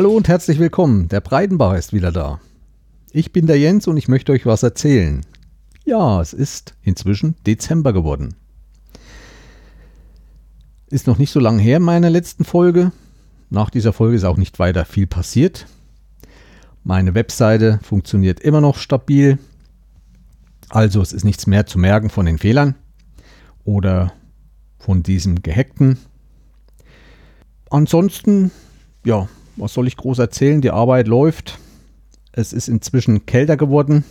Hallo und herzlich willkommen. Der Breitenbach ist wieder da. Ich bin der Jens und ich möchte euch was erzählen. Ja, es ist inzwischen Dezember geworden. Ist noch nicht so lange her, meine letzten Folge. Nach dieser Folge ist auch nicht weiter viel passiert. Meine Webseite funktioniert immer noch stabil. Also es ist nichts mehr zu merken von den Fehlern oder von diesem gehackten. Ansonsten, ja, was soll ich groß erzählen? Die Arbeit läuft. Es ist inzwischen kälter geworden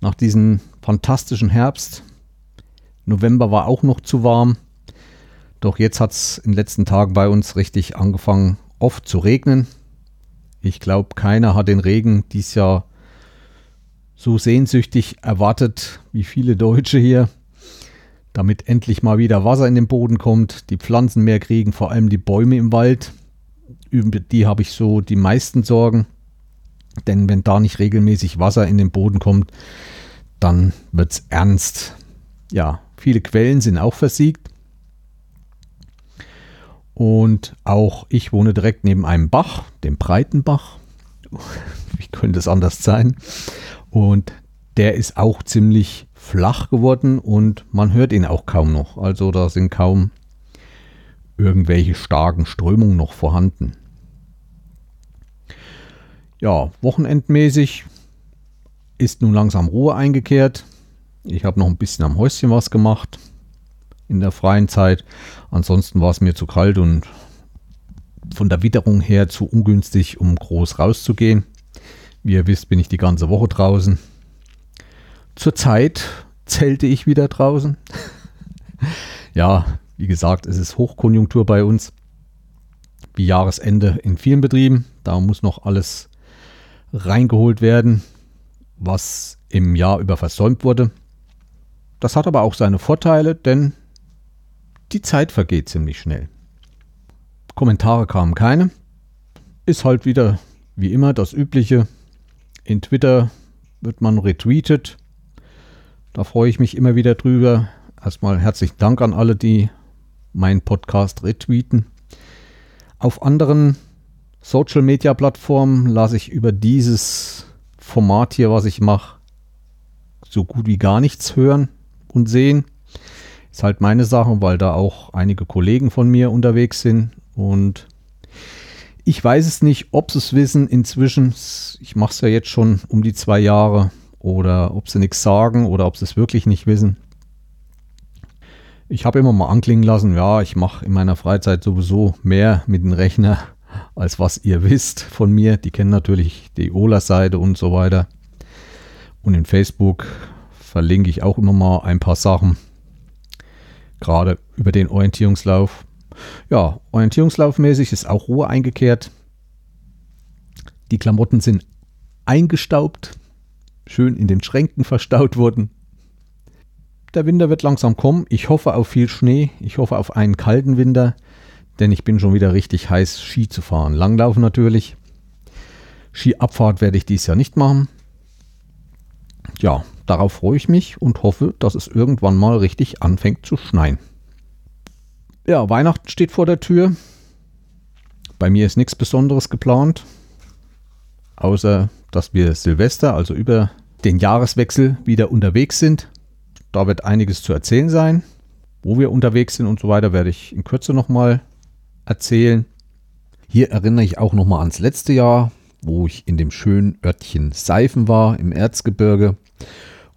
nach diesem fantastischen Herbst. November war auch noch zu warm. Doch jetzt hat es in den letzten Tagen bei uns richtig angefangen, oft zu regnen. Ich glaube, keiner hat den Regen dieses Jahr so sehnsüchtig erwartet wie viele Deutsche hier, damit endlich mal wieder Wasser in den Boden kommt, die Pflanzen mehr kriegen, vor allem die Bäume im Wald. Über die habe ich so die meisten Sorgen. Denn wenn da nicht regelmäßig Wasser in den Boden kommt, dann wird es ernst. Ja, viele Quellen sind auch versiegt. Und auch ich wohne direkt neben einem Bach, dem Breitenbach. Wie könnte es anders sein? Und der ist auch ziemlich flach geworden und man hört ihn auch kaum noch. Also da sind kaum irgendwelche starken Strömungen noch vorhanden. Ja, wochenendmäßig ist nun langsam Ruhe eingekehrt. Ich habe noch ein bisschen am Häuschen was gemacht in der freien Zeit. Ansonsten war es mir zu kalt und von der Witterung her zu ungünstig, um groß rauszugehen. Wie ihr wisst, bin ich die ganze Woche draußen. Zurzeit zelte ich wieder draußen. ja, wie gesagt, es ist Hochkonjunktur bei uns. Wie Jahresende in vielen Betrieben. Da muss noch alles reingeholt werden, was im Jahr über versäumt wurde. Das hat aber auch seine Vorteile, denn die Zeit vergeht ziemlich schnell. Kommentare kamen keine. Ist halt wieder wie immer das Übliche. In Twitter wird man retweetet. Da freue ich mich immer wieder drüber. Erstmal herzlichen Dank an alle, die meinen Podcast retweeten. Auf anderen Social Media Plattformen lasse ich über dieses Format hier, was ich mache, so gut wie gar nichts hören und sehen. Ist halt meine Sache, weil da auch einige Kollegen von mir unterwegs sind und ich weiß es nicht, ob sie es wissen inzwischen. Ich mache es ja jetzt schon um die zwei Jahre oder ob sie nichts sagen oder ob sie es wirklich nicht wissen. Ich habe immer mal anklingen lassen, ja, ich mache in meiner Freizeit sowieso mehr mit dem Rechner, als was ihr wisst von mir. Die kennen natürlich die Ola-Seite und so weiter. Und in Facebook verlinke ich auch immer mal ein paar Sachen. Gerade über den Orientierungslauf. Ja, orientierungslaufmäßig ist auch Ruhe eingekehrt. Die Klamotten sind eingestaubt, schön in den Schränken verstaut worden. Der Winter wird langsam kommen. Ich hoffe auf viel Schnee. Ich hoffe auf einen kalten Winter, denn ich bin schon wieder richtig heiß, Ski zu fahren. Langlaufen natürlich. Skiabfahrt werde ich dies Jahr nicht machen. Ja, darauf freue ich mich und hoffe, dass es irgendwann mal richtig anfängt zu schneien. Ja, Weihnachten steht vor der Tür. Bei mir ist nichts Besonderes geplant, außer dass wir Silvester, also über den Jahreswechsel, wieder unterwegs sind. Da wird einiges zu erzählen sein. Wo wir unterwegs sind und so weiter, werde ich in Kürze nochmal erzählen. Hier erinnere ich auch nochmal ans letzte Jahr, wo ich in dem schönen Örtchen Seifen war, im Erzgebirge.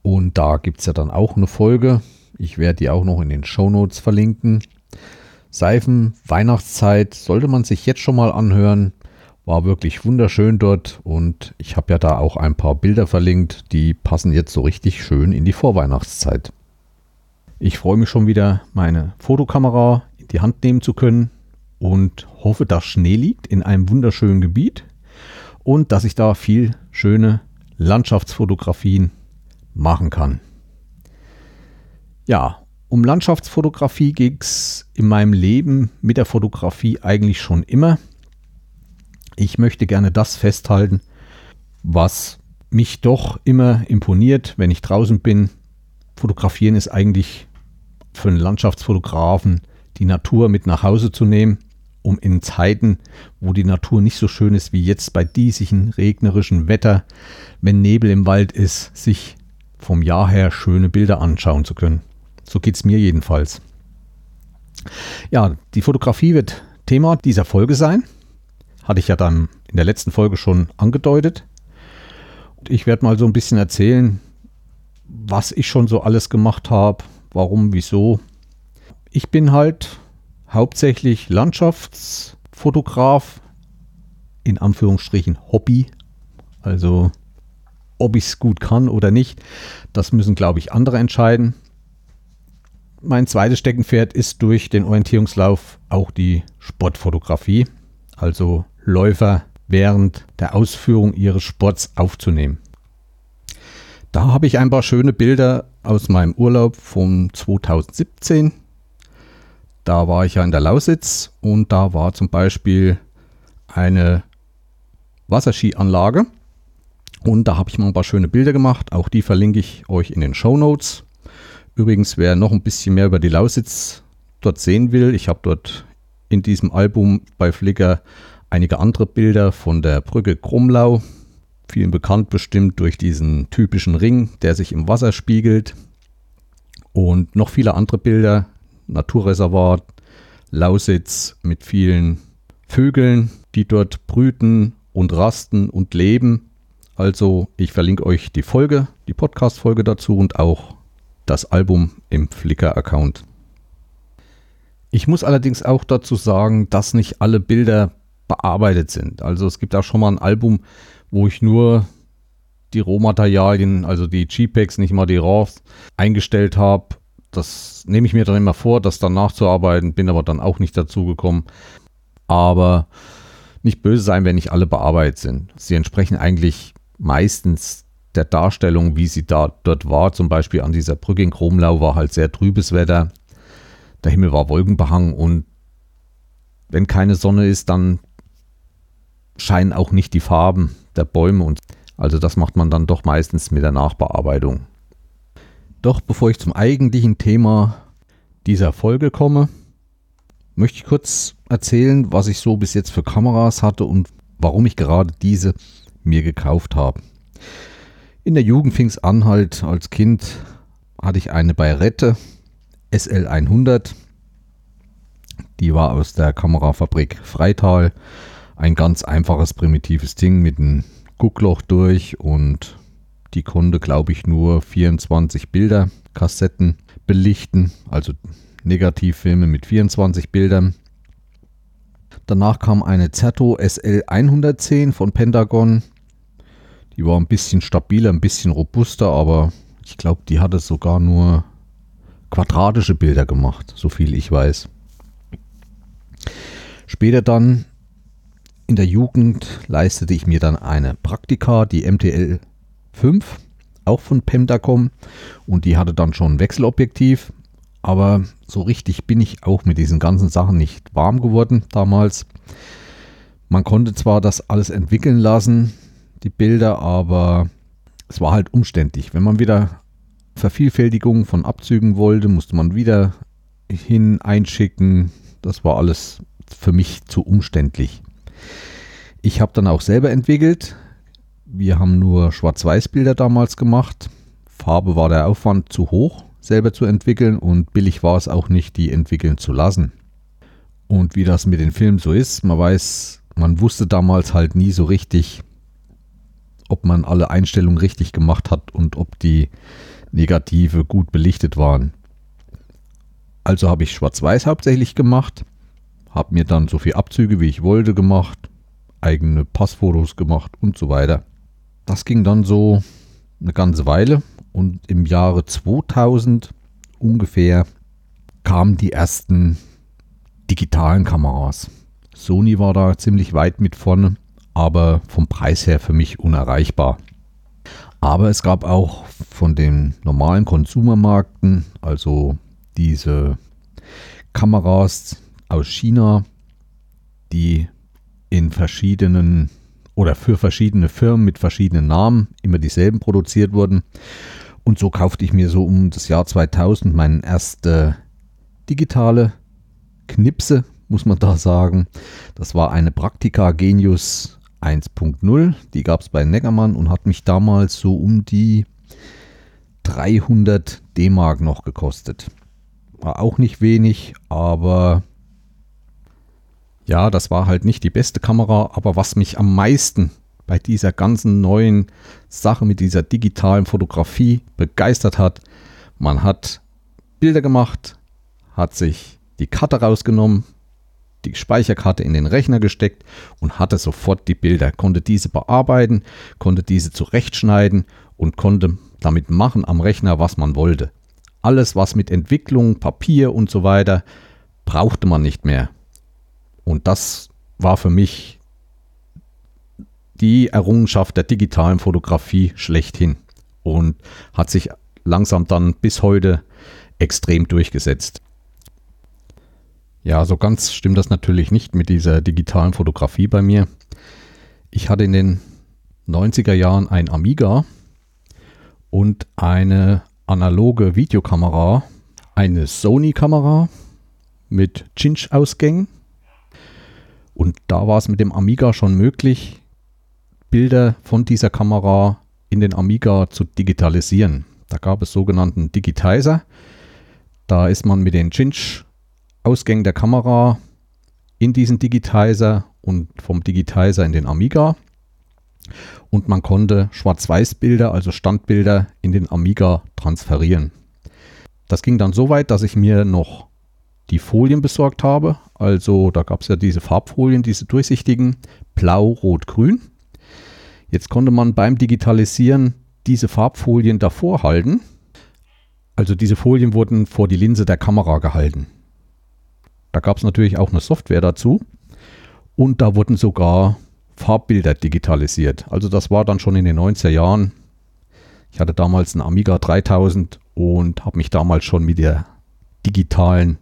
Und da gibt es ja dann auch eine Folge. Ich werde die auch noch in den Show Notes verlinken. Seifen, Weihnachtszeit, sollte man sich jetzt schon mal anhören. War wirklich wunderschön dort und ich habe ja da auch ein paar Bilder verlinkt, die passen jetzt so richtig schön in die Vorweihnachtszeit. Ich freue mich schon wieder, meine Fotokamera in die Hand nehmen zu können und hoffe, dass Schnee liegt in einem wunderschönen Gebiet und dass ich da viel schöne Landschaftsfotografien machen kann. Ja, um Landschaftsfotografie ging es in meinem Leben mit der Fotografie eigentlich schon immer. Ich möchte gerne das festhalten, was mich doch immer imponiert, wenn ich draußen bin. Fotografieren ist eigentlich für einen Landschaftsfotografen die Natur mit nach Hause zu nehmen um in Zeiten, wo die Natur nicht so schön ist wie jetzt bei diesem regnerischen Wetter, wenn Nebel im Wald ist, sich vom Jahr her schöne Bilder anschauen zu können. So geht es mir jedenfalls. Ja, die Fotografie wird Thema dieser Folge sein. Hatte ich ja dann in der letzten Folge schon angedeutet. Und ich werde mal so ein bisschen erzählen, was ich schon so alles gemacht habe, warum, wieso. Ich bin halt hauptsächlich Landschaftsfotograf, in Anführungsstrichen Hobby. Also ob ich es gut kann oder nicht, das müssen, glaube ich, andere entscheiden. Mein zweites Steckenpferd ist durch den Orientierungslauf auch die Sportfotografie, also Läufer während der Ausführung ihres Sports aufzunehmen. Da habe ich ein paar schöne Bilder aus meinem Urlaub von 2017. Da war ich ja in der Lausitz und da war zum Beispiel eine Wasserskianlage und da habe ich mal ein paar schöne Bilder gemacht. Auch die verlinke ich euch in den Show Notes. Übrigens, wer noch ein bisschen mehr über die Lausitz dort sehen will, ich habe dort in diesem Album bei Flickr einige andere Bilder von der Brücke Krumlau. Vielen bekannt bestimmt durch diesen typischen Ring, der sich im Wasser spiegelt. Und noch viele andere Bilder. Naturreservat, Lausitz mit vielen Vögeln, die dort brüten und rasten und leben. Also ich verlinke euch die Folge, die Podcast-Folge dazu und auch das Album im Flickr-Account. Ich muss allerdings auch dazu sagen, dass nicht alle Bilder bearbeitet sind. Also es gibt auch schon mal ein Album, wo ich nur die Rohmaterialien, also die JPEGs, nicht mal die RAWs, eingestellt habe. Das nehme ich mir dann immer vor, das dann nachzuarbeiten, bin aber dann auch nicht dazu gekommen. Aber nicht böse sein, wenn nicht alle bearbeitet sind. Sie entsprechen eigentlich meistens der Darstellung, wie sie da dort war. Zum Beispiel an dieser Brücke in Kromlau war halt sehr trübes Wetter. Der Himmel war wolkenbehangen und wenn keine Sonne ist, dann scheinen auch nicht die Farben der Bäume und also das macht man dann doch meistens mit der Nachbearbeitung. Doch bevor ich zum eigentlichen Thema dieser Folge komme, möchte ich kurz erzählen, was ich so bis jetzt für Kameras hatte und warum ich gerade diese mir gekauft habe. In der Jugend fing es an, halt als Kind hatte ich eine Bayrette SL100. Die war aus der Kamerafabrik Freital. Ein ganz einfaches, primitives Ding mit einem Guckloch durch und die konnte, glaube ich, nur 24 Bilder, Kassetten belichten, also Negativfilme mit 24 Bildern. Danach kam eine Zerto SL110 von Pentagon. Die war ein bisschen stabiler, ein bisschen robuster, aber ich glaube, die hatte sogar nur quadratische Bilder gemacht, so viel ich weiß. Später dann in der Jugend leistete ich mir dann eine Praktika, die MTL 5, auch von Pentacom und die hatte dann schon ein Wechselobjektiv, aber so richtig bin ich auch mit diesen ganzen Sachen nicht warm geworden damals. Man konnte zwar das alles entwickeln lassen, die Bilder, aber es war halt umständlich. Wenn man wieder Vervielfältigung von Abzügen wollte, musste man wieder hin einschicken. Das war alles für mich zu umständlich. Ich habe dann auch selber entwickelt. Wir haben nur Schwarz-Weiß-Bilder damals gemacht. Farbe war der Aufwand zu hoch, selber zu entwickeln und billig war es auch nicht, die entwickeln zu lassen. Und wie das mit den Filmen so ist, man weiß, man wusste damals halt nie so richtig, ob man alle Einstellungen richtig gemacht hat und ob die Negative gut belichtet waren. Also habe ich Schwarz-Weiß hauptsächlich gemacht, habe mir dann so viel Abzüge wie ich wollte gemacht, eigene Passfotos gemacht und so weiter. Das ging dann so eine ganze Weile und im Jahre 2000 ungefähr kamen die ersten digitalen Kameras. Sony war da ziemlich weit mit vorne aber vom Preis her für mich unerreichbar. Aber es gab auch von den normalen Konsumermarkten, also diese Kameras aus China, die in verschiedenen oder für verschiedene Firmen mit verschiedenen Namen immer dieselben produziert wurden. Und so kaufte ich mir so um das Jahr 2000 meine erste digitale Knipse muss man da sagen. Das war eine Praktika Genius 1.0. Die gab es bei Neckermann und hat mich damals so um die 300 D-Mark noch gekostet. War auch nicht wenig, aber ja, das war halt nicht die beste Kamera. Aber was mich am meisten bei dieser ganzen neuen Sache mit dieser digitalen Fotografie begeistert hat, man hat Bilder gemacht, hat sich die Karte rausgenommen, die Speicherkarte in den Rechner gesteckt und hatte sofort die Bilder, konnte diese bearbeiten, konnte diese zurechtschneiden und konnte damit machen am Rechner, was man wollte. Alles, was mit Entwicklung, Papier und so weiter, brauchte man nicht mehr. Und das war für mich die Errungenschaft der digitalen Fotografie schlechthin und hat sich langsam dann bis heute extrem durchgesetzt. Ja, so ganz stimmt das natürlich nicht mit dieser digitalen Fotografie bei mir. Ich hatte in den 90er Jahren ein Amiga und eine analoge Videokamera, eine Sony-Kamera mit Cinch-Ausgängen. Und da war es mit dem Amiga schon möglich, Bilder von dieser Kamera in den Amiga zu digitalisieren. Da gab es sogenannten Digitizer. Da ist man mit den Cinch Ausgängen der Kamera in diesen Digitizer und vom Digitizer in den Amiga. Und man konnte Schwarz-Weiß-Bilder, also Standbilder, in den Amiga transferieren. Das ging dann so weit, dass ich mir noch die Folien besorgt habe. Also da gab es ja diese Farbfolien, diese durchsichtigen, blau, rot, grün. Jetzt konnte man beim Digitalisieren diese Farbfolien davor halten. Also diese Folien wurden vor die Linse der Kamera gehalten. Da gab es natürlich auch eine Software dazu und da wurden sogar Farbbilder digitalisiert. Also das war dann schon in den 90er Jahren. Ich hatte damals einen Amiga 3000 und habe mich damals schon mit der digitalen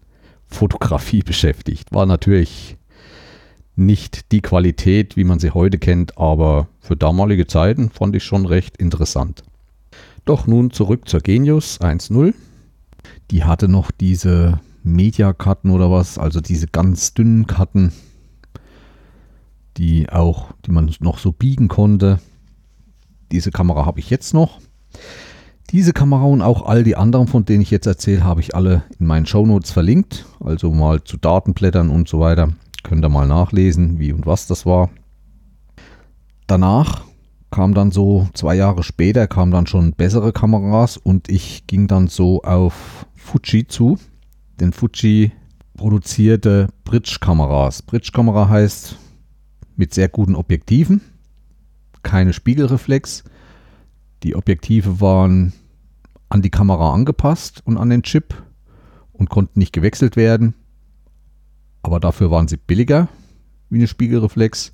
Fotografie beschäftigt. War natürlich nicht die Qualität, wie man sie heute kennt, aber für damalige Zeiten fand ich schon recht interessant. Doch nun zurück zur Genius 1.0. Die hatte noch diese Mediakarten oder was, also diese ganz dünnen Karten, die auch, die man noch so biegen konnte. Diese Kamera habe ich jetzt noch. Diese Kamera und auch all die anderen, von denen ich jetzt erzähle, habe ich alle in meinen Shownotes verlinkt. Also mal zu Datenblättern und so weiter. Könnt ihr mal nachlesen, wie und was das war. Danach kam dann so, zwei Jahre später, kamen dann schon bessere Kameras und ich ging dann so auf Fuji zu den Fuji produzierte Bridge-Kameras. Bridge-Kamera heißt mit sehr guten Objektiven, keine Spiegelreflex. Die Objektive waren an die Kamera angepasst und an den Chip und konnten nicht gewechselt werden. Aber dafür waren sie billiger wie eine Spiegelreflex.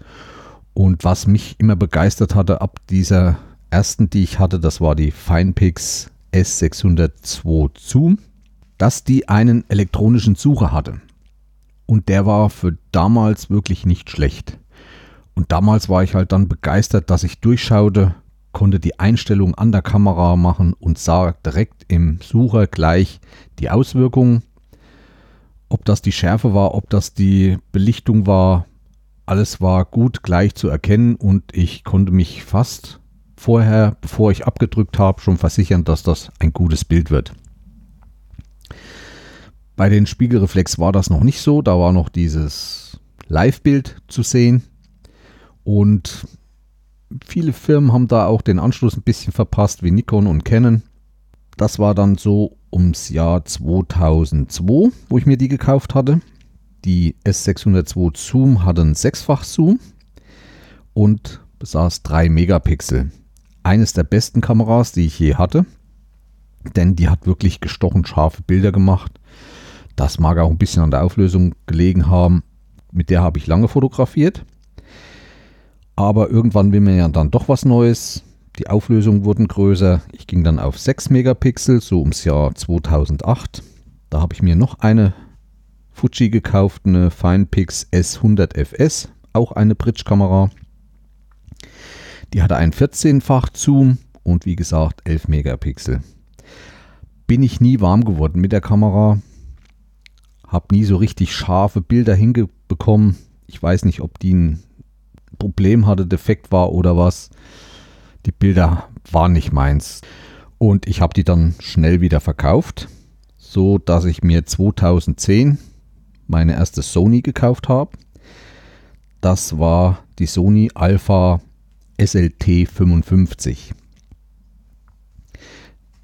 Und was mich immer begeistert hatte ab dieser ersten, die ich hatte, das war die Finepix S602 Zoom dass die einen elektronischen Sucher hatte. Und der war für damals wirklich nicht schlecht. Und damals war ich halt dann begeistert, dass ich durchschaute, konnte die Einstellung an der Kamera machen und sah direkt im Sucher gleich die Auswirkungen. Ob das die Schärfe war, ob das die Belichtung war, alles war gut gleich zu erkennen und ich konnte mich fast vorher, bevor ich abgedrückt habe, schon versichern, dass das ein gutes Bild wird. Bei den Spiegelreflex war das noch nicht so. Da war noch dieses Live-Bild zu sehen. Und viele Firmen haben da auch den Anschluss ein bisschen verpasst, wie Nikon und Canon. Das war dann so ums Jahr 2002, wo ich mir die gekauft hatte. Die S602 Zoom hatte einen Sechsfach-Zoom und besaß 3 Megapixel. Eines der besten Kameras, die ich je hatte, denn die hat wirklich gestochen scharfe Bilder gemacht. Das mag auch ein bisschen an der Auflösung gelegen haben. Mit der habe ich lange fotografiert. Aber irgendwann will man ja dann doch was Neues. Die Auflösungen wurden größer. Ich ging dann auf 6 Megapixel, so ums Jahr 2008. Da habe ich mir noch eine Fuji gekauft, eine Finepix S100 FS, auch eine Bridge-Kamera. Die hatte einen 14-fach Zoom und wie gesagt 11 Megapixel. Bin ich nie warm geworden mit der Kamera habe nie so richtig scharfe Bilder hingebekommen. Ich weiß nicht, ob die ein Problem hatte, defekt war oder was. Die Bilder waren nicht meins. Und ich habe die dann schnell wieder verkauft, so dass ich mir 2010 meine erste Sony gekauft habe. Das war die Sony Alpha SLT 55.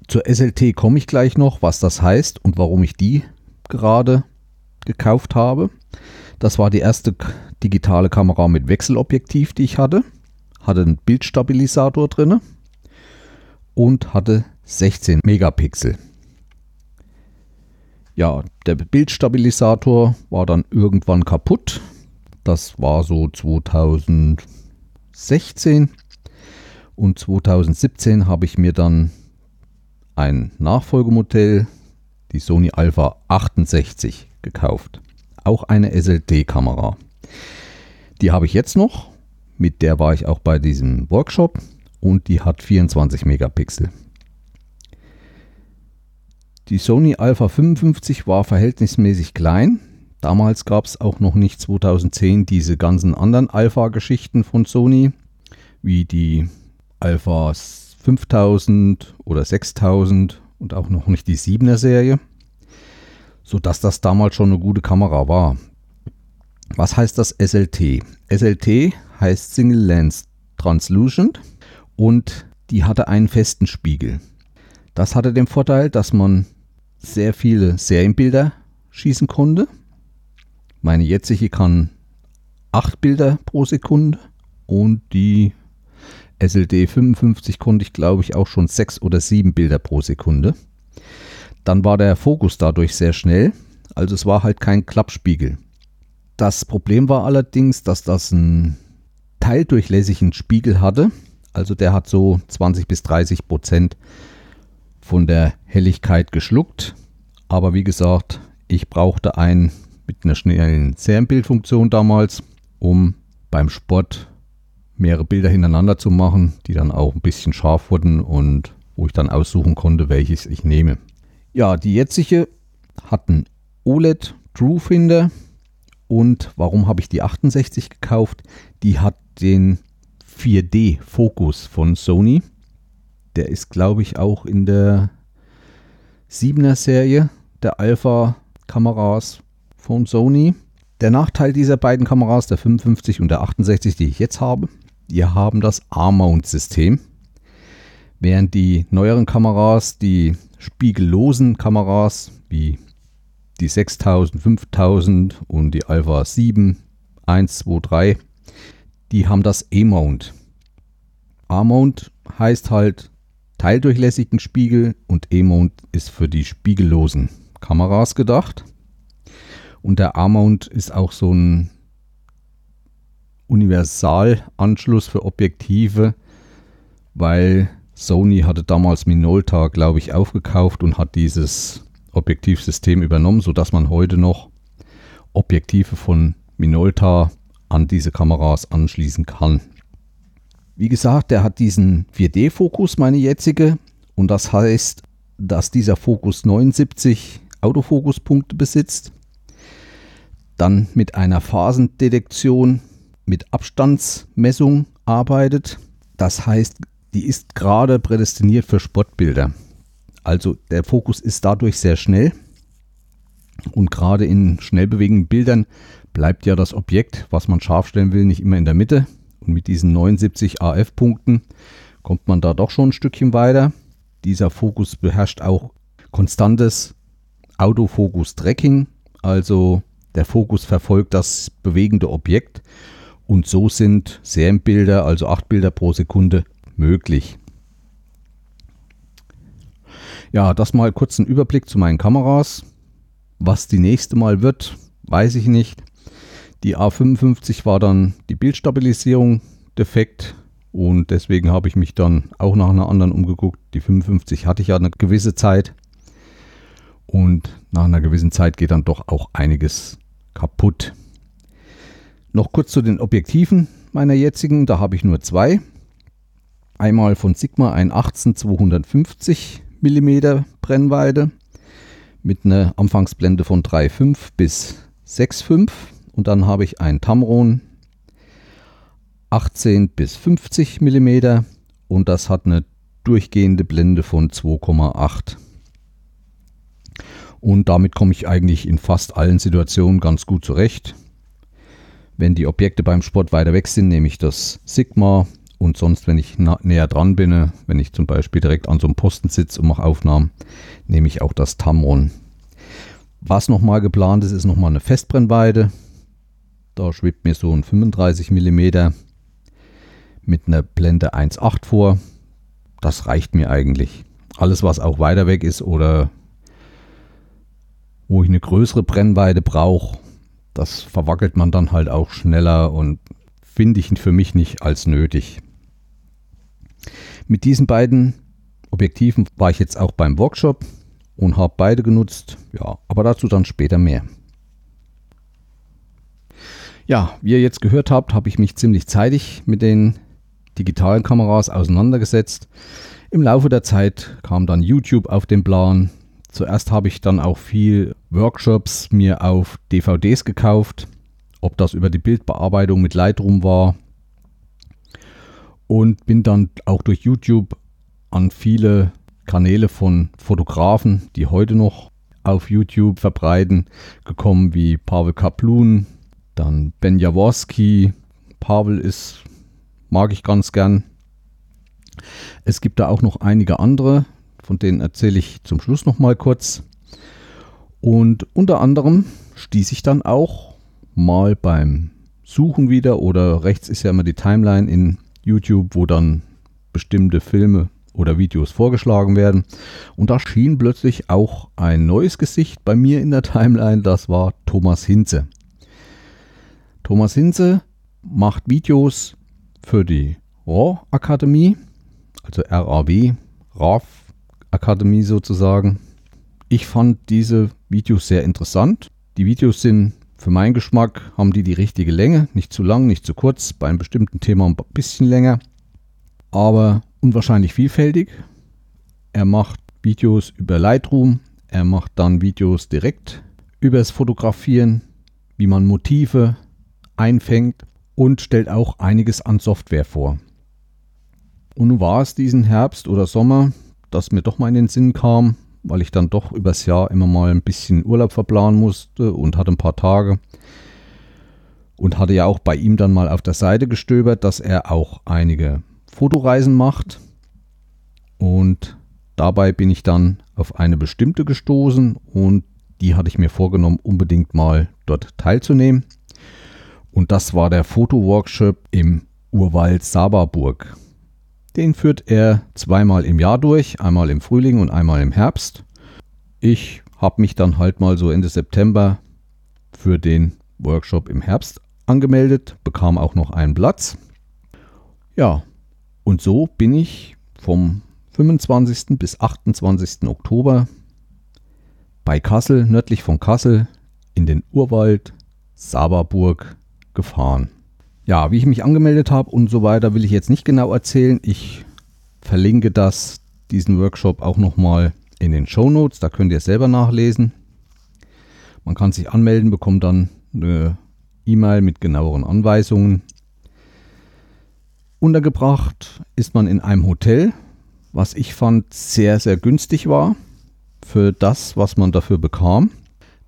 Zur SLT komme ich gleich noch, was das heißt und warum ich die gerade gekauft habe. Das war die erste digitale Kamera mit Wechselobjektiv, die ich hatte. Hatte einen Bildstabilisator drin und hatte 16 Megapixel. Ja, der Bildstabilisator war dann irgendwann kaputt. Das war so 2016 und 2017 habe ich mir dann ein Nachfolgemodell, die Sony Alpha 68, gekauft. Auch eine SLT-Kamera. Die habe ich jetzt noch. Mit der war ich auch bei diesem Workshop und die hat 24 Megapixel. Die Sony Alpha 55 war verhältnismäßig klein. Damals gab es auch noch nicht 2010 diese ganzen anderen Alpha-Geschichten von Sony, wie die Alpha 5000 oder 6000 und auch noch nicht die 7er Serie, sodass das damals schon eine gute Kamera war. Was heißt das SLT? SLT heißt Single Lens Translucent und die hatte einen festen Spiegel. Das hatte den Vorteil, dass man sehr viele Serienbilder schießen konnte. Meine jetzige kann 8 Bilder pro Sekunde und die SLD 55 konnte ich glaube ich auch schon 6 oder 7 Bilder pro Sekunde. Dann war der Fokus dadurch sehr schnell, also es war halt kein Klappspiegel. Das Problem war allerdings, dass das einen teildurchlässigen Spiegel hatte, also der hat so 20 bis 30 Prozent von der Helligkeit geschluckt. Aber wie gesagt, ich brauchte einen mit einer schnellen Serienbildfunktion damals, um beim Sport mehrere Bilder hintereinander zu machen, die dann auch ein bisschen scharf wurden und wo ich dann aussuchen konnte, welches ich nehme. Ja, die jetzige hat einen OLED True Finder und warum habe ich die 68 gekauft? Die hat den 4D Fokus von Sony der ist, glaube ich, auch in der 7er Serie der Alpha-Kameras von Sony. Der Nachteil dieser beiden Kameras, der 55 und der 68, die ich jetzt habe, die haben das A-Mount-System. Während die neueren Kameras, die spiegellosen Kameras, wie die 6000, 5000 und die Alpha 7, 1, 2, 3, die haben das E-Mount. A-Mount heißt halt teildurchlässigen Spiegel und E-Mount ist für die spiegellosen Kameras gedacht. Und der A-Mount ist auch so ein Universalanschluss für Objektive, weil Sony hatte damals Minolta, glaube ich, aufgekauft und hat dieses Objektivsystem übernommen, sodass man heute noch Objektive von Minolta an diese Kameras anschließen kann. Wie gesagt, der hat diesen 4D-Fokus, meine jetzige. Und das heißt, dass dieser Fokus 79 Autofokuspunkte besitzt. Dann mit einer Phasendetektion mit Abstandsmessung arbeitet. Das heißt, die ist gerade prädestiniert für Sportbilder. Also der Fokus ist dadurch sehr schnell. Und gerade in schnell bewegenden Bildern bleibt ja das Objekt, was man scharf stellen will, nicht immer in der Mitte, und mit diesen 79 AF-Punkten kommt man da doch schon ein Stückchen weiter. Dieser Fokus beherrscht auch konstantes Autofokus-Tracking, also der Fokus verfolgt das bewegende Objekt und so sind Serienbilder, also 8 Bilder pro Sekunde, möglich. Ja, das mal kurz ein Überblick zu meinen Kameras. Was die nächste Mal wird, weiß ich nicht. Die A55 war dann die Bildstabilisierung defekt und deswegen habe ich mich dann auch nach einer anderen umgeguckt. Die 55 hatte ich ja eine gewisse Zeit und nach einer gewissen Zeit geht dann doch auch einiges kaputt. Noch kurz zu den Objektiven meiner jetzigen, da habe ich nur zwei. Einmal von Sigma ein 18 250 mm Brennweite mit einer Anfangsblende von 3,5 bis 6,5 und dann habe ich ein Tamron 18 bis 50 mm und das hat eine durchgehende Blende von 2,8. Und damit komme ich eigentlich in fast allen Situationen ganz gut zurecht. Wenn die Objekte beim Sport weiter weg sind, nehme ich das Sigma und sonst, wenn ich näher dran bin, wenn ich zum Beispiel direkt an so einem Posten sitze und mache Aufnahmen, nehme ich auch das Tamron. Was nochmal geplant ist, ist nochmal eine Festbrennweite. Da schwebt mir so ein 35 mm mit einer Blende 1.8 vor. Das reicht mir eigentlich. Alles, was auch weiter weg ist oder wo ich eine größere Brennweite brauche, das verwackelt man dann halt auch schneller und finde ich für mich nicht als nötig. Mit diesen beiden Objektiven war ich jetzt auch beim Workshop und habe beide genutzt. Ja, aber dazu dann später mehr. Ja, wie ihr jetzt gehört habt, habe ich mich ziemlich zeitig mit den digitalen Kameras auseinandergesetzt. Im Laufe der Zeit kam dann YouTube auf den Plan. Zuerst habe ich dann auch viel Workshops mir auf DVDs gekauft, ob das über die Bildbearbeitung mit Lightroom war. Und bin dann auch durch YouTube an viele Kanäle von Fotografen, die heute noch auf YouTube verbreiten, gekommen, wie Pavel Kaplun, dann Ben Jaworski. Pavel ist, mag ich ganz gern. Es gibt da auch noch einige andere, von denen erzähle ich zum Schluss noch mal kurz. Und unter anderem stieß ich dann auch mal beim Suchen wieder oder rechts ist ja immer die Timeline in YouTube, wo dann bestimmte Filme oder Videos vorgeschlagen werden. Und da schien plötzlich auch ein neues Gesicht bei mir in der Timeline, das war Thomas Hinze. Thomas Hinze macht Videos für die RAW Akademie, also RAW, RAW Akademie sozusagen. Ich fand diese Videos sehr interessant. Die Videos sind für meinen Geschmack, haben die die richtige Länge, nicht zu lang, nicht zu kurz, bei einem bestimmten Thema ein bisschen länger. Aber unwahrscheinlich vielfältig. Er macht Videos über Lightroom, er macht dann Videos direkt übers Fotografieren, wie man Motive einfängt und stellt auch einiges an Software vor. Und nun war es diesen Herbst oder Sommer, dass mir doch mal in den Sinn kam, weil ich dann doch übers Jahr immer mal ein bisschen Urlaub verplanen musste und hatte ein paar Tage. Und hatte ja auch bei ihm dann mal auf der Seite gestöbert, dass er auch einige Fotoreisen macht. Und dabei bin ich dann auf eine bestimmte gestoßen und die hatte ich mir vorgenommen, unbedingt mal dort teilzunehmen. Und das war der Fotoworkshop im Urwald Saberburg. Den führt er zweimal im Jahr durch, einmal im Frühling und einmal im Herbst. Ich habe mich dann halt mal so Ende September für den Workshop im Herbst angemeldet, bekam auch noch einen Platz. Ja, und so bin ich vom 25. bis 28. Oktober bei Kassel, nördlich von Kassel, in den Urwald Saberburg gefahren. Ja, wie ich mich angemeldet habe und so weiter, will ich jetzt nicht genau erzählen. Ich verlinke das, diesen Workshop auch nochmal in den Show Notes. Da könnt ihr es selber nachlesen. Man kann sich anmelden, bekommt dann eine E-Mail mit genaueren Anweisungen. Untergebracht ist man in einem Hotel, was ich fand sehr, sehr günstig war für das, was man dafür bekam.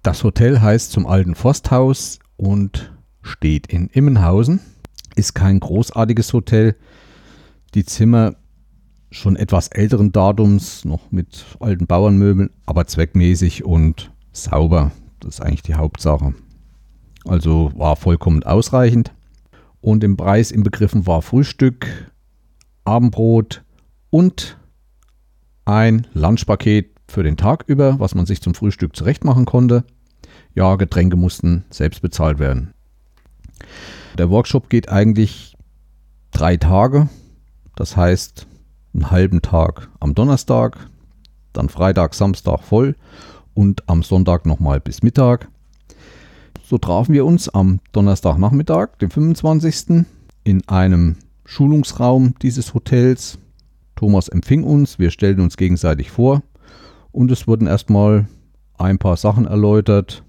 Das Hotel heißt zum Alten Forsthaus und steht in Immenhausen. Ist kein großartiges Hotel. Die Zimmer schon etwas älteren Datums, noch mit alten Bauernmöbeln, aber zweckmäßig und sauber. Das ist eigentlich die Hauptsache. Also war vollkommen ausreichend. Und im Preis inbegriffen war Frühstück, Abendbrot und ein Lunchpaket für den Tag über, was man sich zum Frühstück zurecht machen konnte. Ja, Getränke mussten selbst bezahlt werden. Der Workshop geht eigentlich drei Tage. Das heißt, einen halben Tag am Donnerstag, dann Freitag, Samstag voll und am Sonntag nochmal bis Mittag. So trafen wir uns am Donnerstagnachmittag, dem 25. in einem Schulungsraum dieses Hotels. Thomas empfing uns, wir stellten uns gegenseitig vor und es wurden erstmal ein paar Sachen erläutert,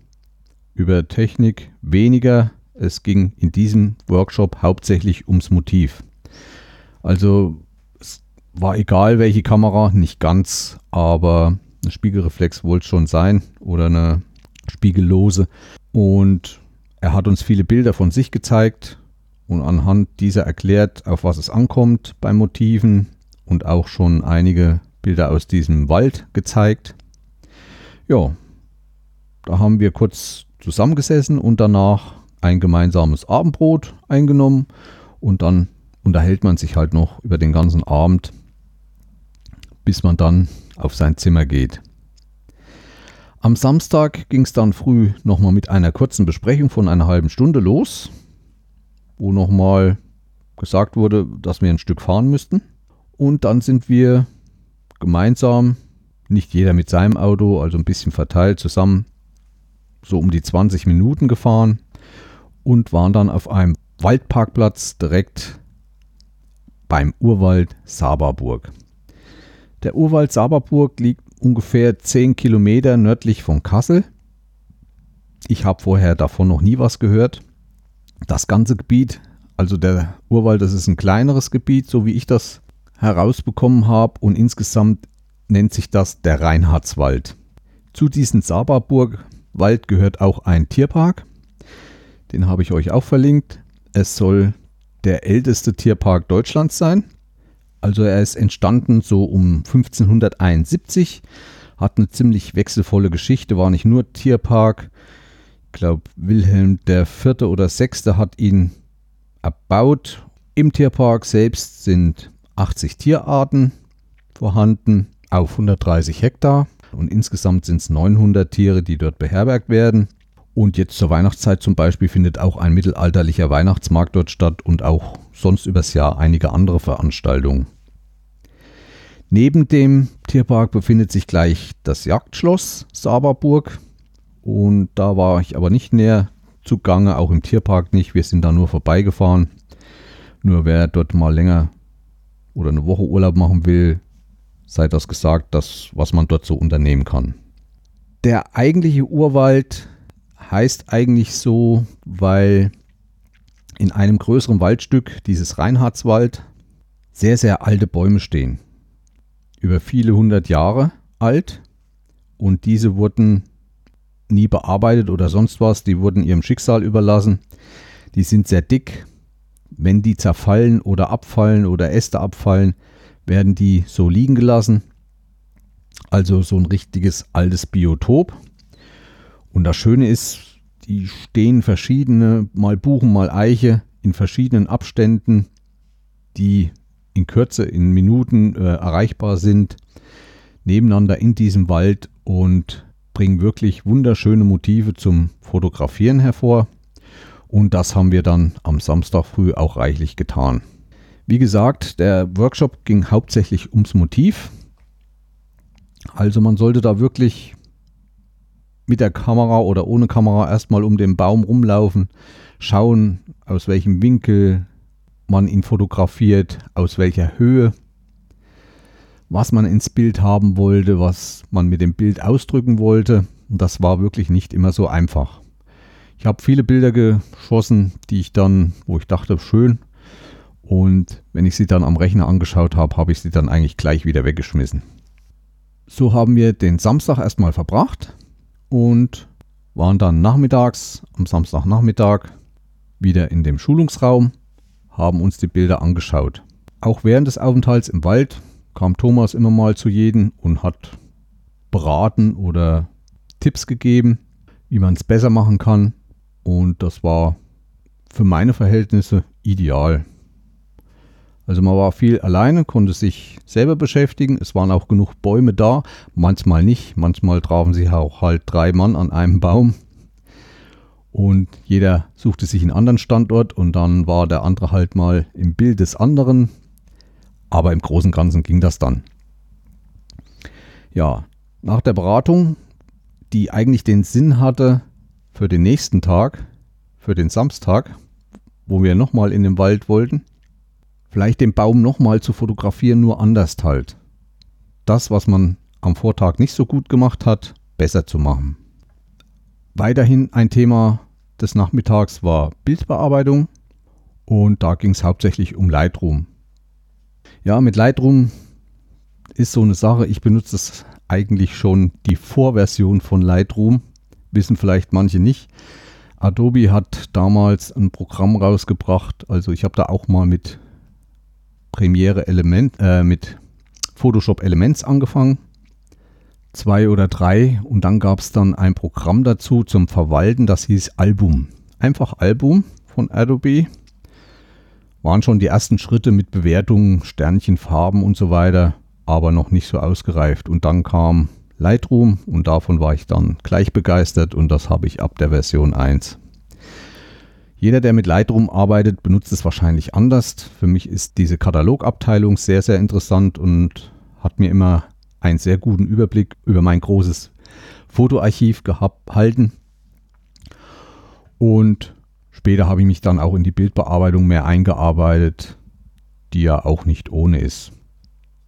über Technik weniger. Es ging in diesem Workshop hauptsächlich ums Motiv. Also es war egal, welche Kamera, nicht ganz, aber eine Spiegelreflex wollte es schon sein oder eine spiegellose. Und er hat uns viele Bilder von sich gezeigt und anhand dieser erklärt, auf was es ankommt beim Motiven und auch schon einige Bilder aus diesem Wald gezeigt. Ja, da haben wir kurz zusammengesessen und danach ein gemeinsames Abendbrot eingenommen und dann unterhält man sich halt noch über den ganzen Abend, bis man dann auf sein Zimmer geht. Am Samstag ging es dann früh nochmal mit einer kurzen Besprechung von einer halben Stunde los, wo nochmal gesagt wurde, dass wir ein Stück fahren müssten. Und dann sind wir gemeinsam, nicht jeder mit seinem Auto, also ein bisschen verteilt zusammen, so um die 20 Minuten gefahren und waren dann auf einem Waldparkplatz direkt beim Urwald Saberburg. Der Urwald Saberburg liegt ungefähr 10 Kilometer nördlich von Kassel. Ich habe vorher davon noch nie was gehört. Das ganze Gebiet, also der Urwald, das ist ein kleineres Gebiet, so wie ich das herausbekommen habe und insgesamt nennt sich das der Reinhardswald. Zu diesem Saberburg Wald gehört auch ein Tierpark. Den habe ich euch auch verlinkt. Es soll der älteste Tierpark Deutschlands sein. Also er ist entstanden so um 1571, hat eine ziemlich wechselvolle Geschichte, war nicht nur Tierpark. Ich glaube, Wilhelm IV. oder VI. hat ihn erbaut. Im Tierpark selbst sind 80 Tierarten vorhanden auf 130 Hektar. Und insgesamt sind es 900 Tiere, die dort beherbergt werden. Und jetzt zur Weihnachtszeit zum Beispiel findet auch ein mittelalterlicher Weihnachtsmarkt dort statt und auch sonst übers Jahr einige andere Veranstaltungen. Neben dem Tierpark befindet sich gleich das Jagdschloss Saberburg. Und da war ich aber nicht näher zugange, auch im Tierpark nicht. Wir sind da nur vorbeigefahren. Nur wer dort mal länger oder eine Woche Urlaub machen will, sei das gesagt, das, was man dort so unternehmen kann. Der eigentliche Urwald heißt eigentlich so, weil in einem größeren Waldstück, dieses Reinhardswald, sehr, sehr alte Bäume stehen. Über viele hundert Jahre alt. Und diese wurden nie bearbeitet oder sonst was. Die wurden ihrem Schicksal überlassen. Die sind sehr dick. Wenn die zerfallen oder abfallen oder Äste abfallen, werden die so liegen gelassen. Also so ein richtiges altes Biotop. Und das Schöne ist, die stehen verschiedene, mal Buchen, mal Eiche, in verschiedenen Abständen, die in Kürze, in Minuten äh, erreichbar sind, nebeneinander in diesem Wald und bringen wirklich wunderschöne Motive zum Fotografieren hervor. Und das haben wir dann am Samstag früh auch reichlich getan. Wie gesagt, der Workshop ging hauptsächlich ums Motiv. Also man sollte da wirklich mit der Kamera oder ohne Kamera erstmal um den Baum rumlaufen, schauen, aus welchem Winkel man ihn fotografiert, aus welcher Höhe, was man ins Bild haben wollte, was man mit dem Bild ausdrücken wollte. Und das war wirklich nicht immer so einfach. Ich habe viele Bilder geschossen, die ich dann, wo ich dachte, schön, und wenn ich sie dann am Rechner angeschaut habe, habe ich sie dann eigentlich gleich wieder weggeschmissen. So haben wir den Samstag erstmal verbracht und waren dann nachmittags, am Samstagnachmittag, wieder in dem Schulungsraum, haben uns die Bilder angeschaut. Auch während des Aufenthalts im Wald kam Thomas immer mal zu jedem und hat beraten oder Tipps gegeben, wie man es besser machen kann. Und das war für meine Verhältnisse ideal. Also man war viel alleine, konnte sich selber beschäftigen. Es waren auch genug Bäume da, manchmal nicht. Manchmal trafen sich auch halt drei Mann an einem Baum. Und jeder suchte sich einen anderen Standort und dann war der andere halt mal im Bild des anderen. Aber im Großen und Ganzen ging das dann. Ja, nach der Beratung, die eigentlich den Sinn hatte für den nächsten Tag, für den Samstag, wo wir nochmal in den Wald wollten, vielleicht den Baum nochmal zu fotografieren, nur anders halt. Das, was man am Vortag nicht so gut gemacht hat, besser zu machen. Weiterhin ein Thema des Nachmittags war Bildbearbeitung und da ging es hauptsächlich um Lightroom. Ja, mit Lightroom ist so eine Sache, ich benutze es eigentlich schon die Vorversion von Lightroom, wissen vielleicht manche nicht. Adobe hat damals ein Programm rausgebracht, also ich habe da auch mal mit Premiere Element, äh, mit Photoshop Elements angefangen. Zwei oder drei und dann gab es dann ein Programm dazu zum Verwalten, das hieß Album. Einfach Album von Adobe. Waren schon die ersten Schritte mit Bewertungen, Sternchen, Farben und so weiter aber noch nicht so ausgereift. Und dann kam Lightroom und davon war ich dann gleich begeistert und das habe ich ab der Version 1. Jeder, der mit Lightroom arbeitet, benutzt es wahrscheinlich anders. Für mich ist diese Katalogabteilung sehr, sehr interessant und hat mir immer einen sehr guten Überblick über mein großes Fotoarchiv gehalten. Und später habe ich mich dann auch in die Bildbearbeitung mehr eingearbeitet, die ja auch nicht ohne ist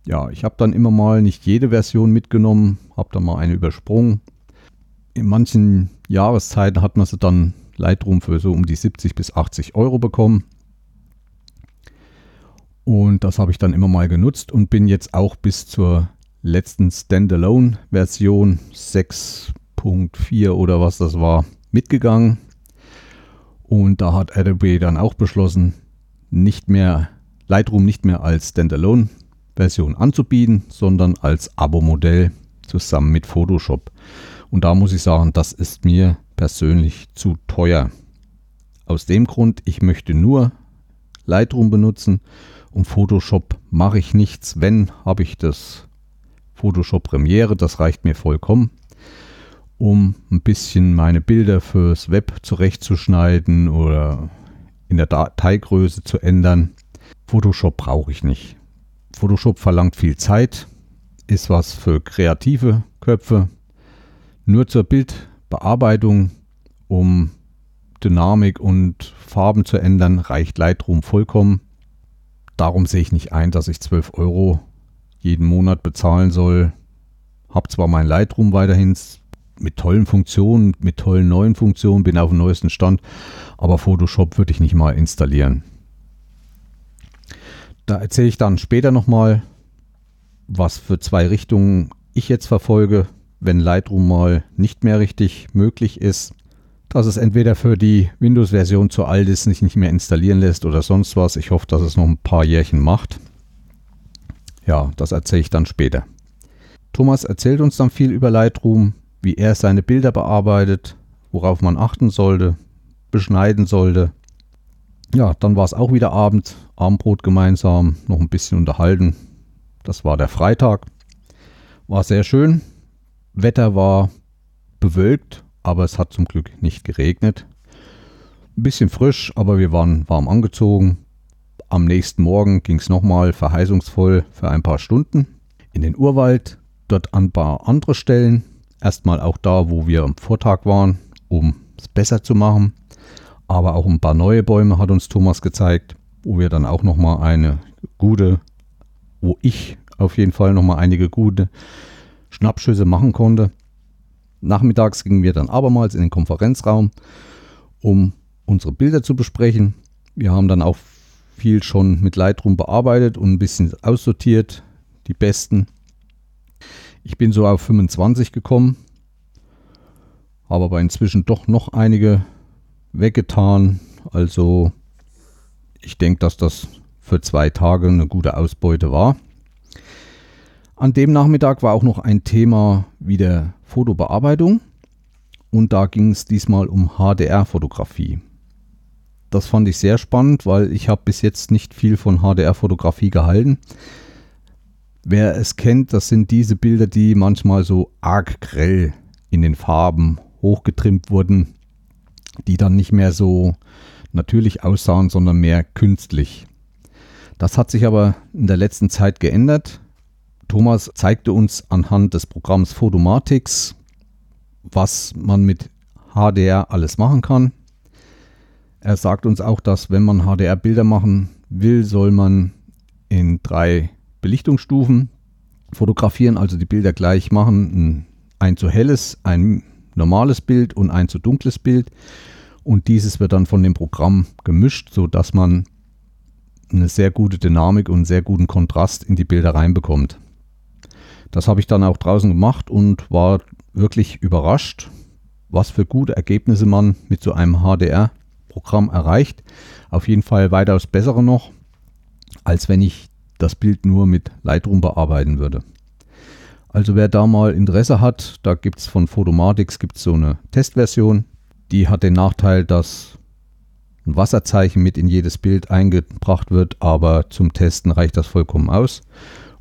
ja, ich habe dann immer mal nicht jede Version mitgenommen, habe dann mal eine übersprungen. In manchen Jahreszeiten hat man sie dann Lightroom für so um die 70 bis 80 Euro bekommen. Und das habe ich dann immer mal genutzt und bin jetzt auch bis zur letzten Standalone-Version 6.4 oder was das war, mitgegangen. Und da hat Adobe dann auch beschlossen, nicht mehr Lightroom nicht mehr als Standalone Version anzubieten, sondern als Abo-Modell zusammen mit Photoshop. Und da muss ich sagen, das ist mir persönlich zu teuer. Aus dem Grund, ich möchte nur Lightroom benutzen und Photoshop mache ich nichts. Wenn, habe ich das Photoshop Premiere, das reicht mir vollkommen, um ein bisschen meine Bilder fürs Web zurechtzuschneiden oder in der Dateigröße zu ändern. Photoshop brauche ich nicht. Photoshop verlangt viel Zeit, ist was für kreative Köpfe. Nur zur Bildbearbeitung, um Dynamik und Farben zu ändern, reicht Lightroom vollkommen. Darum sehe ich nicht ein, dass ich 12 Euro jeden Monat bezahlen soll. Hab zwar mein Lightroom weiterhin mit tollen Funktionen, mit tollen neuen Funktionen, bin auf dem neuesten Stand, aber Photoshop würde ich nicht mal installieren. Da erzähle ich dann später nochmal, was für zwei Richtungen ich jetzt verfolge, wenn Lightroom mal nicht mehr richtig möglich ist. Dass es entweder für die Windows-Version zu alt ist, sich nicht mehr installieren lässt oder sonst was. Ich hoffe, dass es noch ein paar Jährchen macht. Ja, das erzähle ich dann später. Thomas erzählt uns dann viel über Lightroom, wie er seine Bilder bearbeitet, worauf man achten sollte, beschneiden sollte, ja, dann war es auch wieder Abend, Abendbrot gemeinsam, noch ein bisschen unterhalten. Das war der Freitag. War sehr schön. Wetter war bewölkt, aber es hat zum Glück nicht geregnet. Ein bisschen frisch, aber wir waren warm angezogen. Am nächsten Morgen ging es nochmal verheißungsvoll für ein paar Stunden in den Urwald, dort an ein paar andere Stellen. Erstmal auch da, wo wir am Vortag waren, um es besser zu machen aber auch ein paar neue Bäume hat uns Thomas gezeigt, wo wir dann auch nochmal eine gute, wo ich auf jeden Fall nochmal einige gute Schnappschüsse machen konnte. Nachmittags gingen wir dann abermals in den Konferenzraum, um unsere Bilder zu besprechen. Wir haben dann auch viel schon mit Lightroom bearbeitet und ein bisschen aussortiert, die besten. Ich bin so auf 25 gekommen, habe aber inzwischen doch noch einige weggetan. Also ich denke, dass das für zwei Tage eine gute Ausbeute war. An dem Nachmittag war auch noch ein Thema wieder Fotobearbeitung und da ging es diesmal um HDR-Fotografie. Das fand ich sehr spannend, weil ich habe bis jetzt nicht viel von HDR-Fotografie gehalten. Wer es kennt, das sind diese Bilder, die manchmal so arg grell in den Farben hochgetrimmt wurden die dann nicht mehr so natürlich aussahen, sondern mehr künstlich. Das hat sich aber in der letzten Zeit geändert. Thomas zeigte uns anhand des Programms Photomatix, was man mit HDR alles machen kann. Er sagt uns auch, dass wenn man HDR-Bilder machen will, soll man in drei Belichtungsstufen fotografieren, also die Bilder gleich machen, ein zu helles, ein normales Bild und ein zu dunkles Bild. Und dieses wird dann von dem Programm gemischt, sodass man eine sehr gute Dynamik und einen sehr guten Kontrast in die Bilder reinbekommt. Das habe ich dann auch draußen gemacht und war wirklich überrascht, was für gute Ergebnisse man mit so einem HDR-Programm erreicht. Auf jeden Fall weitaus bessere noch, als wenn ich das Bild nur mit Lightroom bearbeiten würde. Also wer da mal Interesse hat, da gibt es von Photomatix gibt's so eine Testversion. Die hat den Nachteil, dass ein Wasserzeichen mit in jedes Bild eingebracht wird, aber zum Testen reicht das vollkommen aus.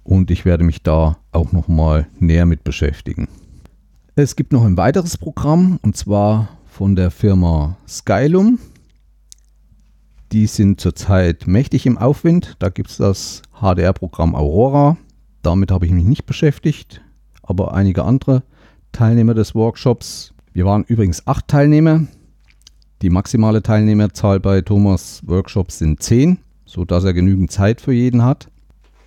Und ich werde mich da auch nochmal näher mit beschäftigen. Es gibt noch ein weiteres Programm und zwar von der Firma Skylum. Die sind zurzeit mächtig im Aufwind. Da gibt es das HDR-Programm Aurora. Damit habe ich mich nicht beschäftigt, aber einige andere Teilnehmer des Workshops. Wir waren übrigens acht Teilnehmer. Die maximale Teilnehmerzahl bei Thomas Workshops sind zehn, sodass er genügend Zeit für jeden hat.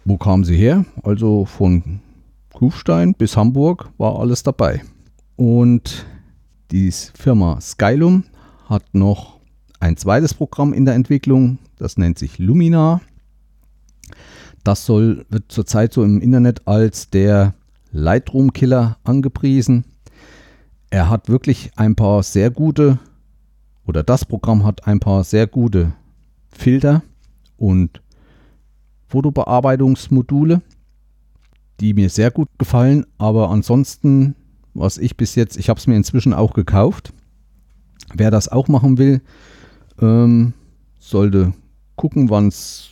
Wo kamen sie her? Also von Kufstein bis Hamburg war alles dabei. Und die Firma Skylum hat noch ein zweites Programm in der Entwicklung, das nennt sich Lumina. Das soll, wird zurzeit so im Internet als der Lightroom-Killer angepriesen. Er hat wirklich ein paar sehr gute, oder das Programm hat ein paar sehr gute Filter und Fotobearbeitungsmodule, die mir sehr gut gefallen. Aber ansonsten, was ich bis jetzt, ich habe es mir inzwischen auch gekauft. Wer das auch machen will, ähm, sollte gucken, wann es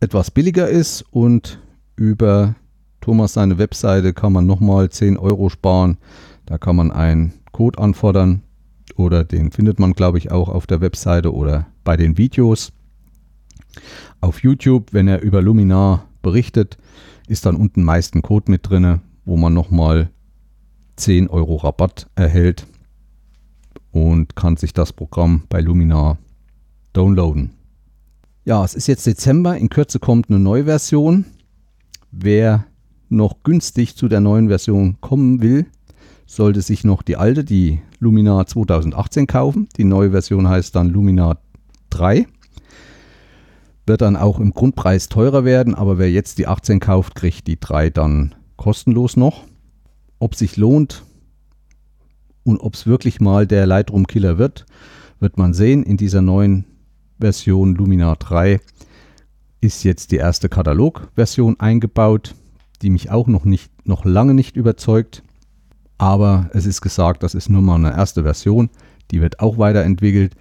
etwas billiger ist und über Thomas seine Webseite kann man nochmal 10 Euro sparen. Da kann man einen Code anfordern oder den findet man, glaube ich, auch auf der Webseite oder bei den Videos. Auf YouTube, wenn er über Luminar berichtet, ist dann unten meist ein Code mit drin, wo man nochmal 10 Euro Rabatt erhält und kann sich das Programm bei Luminar downloaden. Ja, es ist jetzt Dezember, in Kürze kommt eine neue Version. Wer noch günstig zu der neuen Version kommen will, sollte sich noch die alte, die Lumina 2018 kaufen. Die neue Version heißt dann Lumina 3. Wird dann auch im Grundpreis teurer werden, aber wer jetzt die 18 kauft, kriegt die 3 dann kostenlos noch. Ob sich lohnt und ob es wirklich mal der Lightroom Killer wird, wird man sehen in dieser neuen Version Lumina 3 ist jetzt die erste Katalogversion eingebaut, die mich auch noch nicht, noch lange nicht überzeugt. Aber es ist gesagt, das ist nur mal eine erste Version. Die wird auch weiterentwickelt.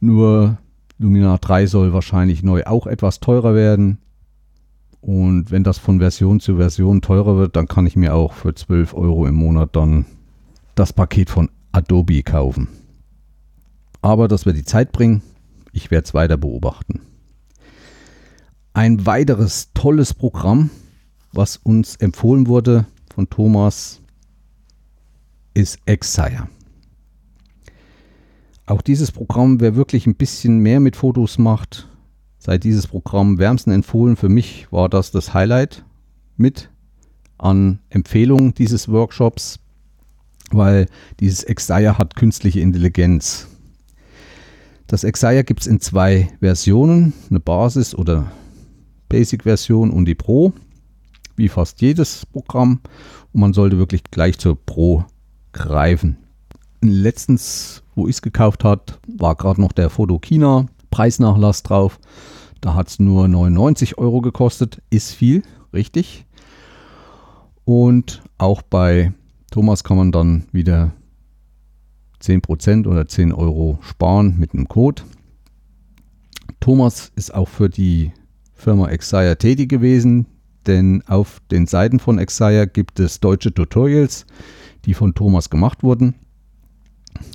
Nur Lumina 3 soll wahrscheinlich neu auch etwas teurer werden. Und wenn das von Version zu Version teurer wird, dann kann ich mir auch für 12 Euro im Monat dann das Paket von Adobe kaufen. Aber das wird die Zeit bringen. Ich werde es weiter beobachten. Ein weiteres tolles Programm, was uns empfohlen wurde von Thomas, ist Exire. Auch dieses Programm, wer wirklich ein bisschen mehr mit Fotos macht, sei dieses Programm wärmsten empfohlen. Für mich war das das Highlight mit an Empfehlungen dieses Workshops, weil dieses Exire hat künstliche Intelligenz. Das Exire gibt es in zwei Versionen, eine Basis- oder Basic-Version und die Pro, wie fast jedes Programm. Und man sollte wirklich gleich zur Pro greifen. Letztens, wo ich es gekauft habe, war gerade noch der Fotokina Preisnachlass drauf. Da hat es nur 99 Euro gekostet. Ist viel, richtig. Und auch bei Thomas kann man dann wieder 10% oder 10 Euro sparen mit einem Code. Thomas ist auch für die Firma Exire tätig gewesen, denn auf den Seiten von Exire gibt es deutsche Tutorials, die von Thomas gemacht wurden.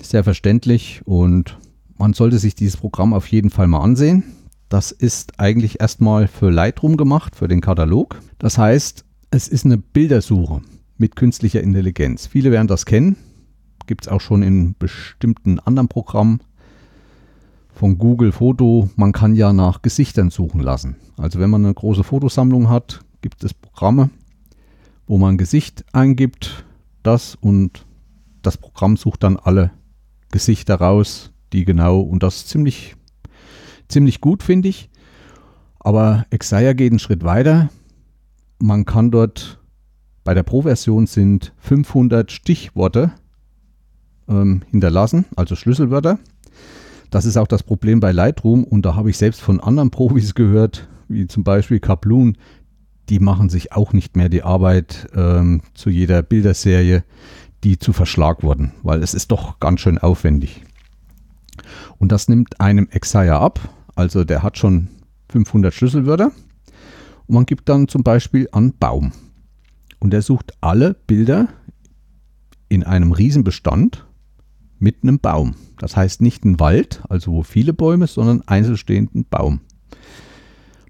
Sehr verständlich und man sollte sich dieses Programm auf jeden Fall mal ansehen. Das ist eigentlich erstmal für Lightroom gemacht, für den Katalog. Das heißt, es ist eine Bildersuche mit künstlicher Intelligenz. Viele werden das kennen gibt es auch schon in bestimmten anderen Programmen von Google Foto. Man kann ja nach Gesichtern suchen lassen. Also wenn man eine große Fotosammlung hat, gibt es Programme, wo man Gesicht eingibt, das und das Programm sucht dann alle Gesichter raus, die genau und das ziemlich, ziemlich gut, finde ich. Aber Exaya geht einen Schritt weiter. Man kann dort bei der Pro-Version sind 500 Stichworte ähm, hinterlassen, also Schlüsselwörter. Das ist auch das Problem bei Lightroom und da habe ich selbst von anderen Profis gehört, wie zum Beispiel Kabloon, die machen sich auch nicht mehr die Arbeit ähm, zu jeder Bilderserie, die zu verschlagworten, weil es ist doch ganz schön aufwendig. Und das nimmt einem Exaya ab, also der hat schon 500 Schlüsselwörter und man gibt dann zum Beispiel an Baum und er sucht alle Bilder in einem Riesenbestand mit einem Baum. Das heißt nicht ein Wald, also wo viele Bäume, sondern einzelstehenden Baum.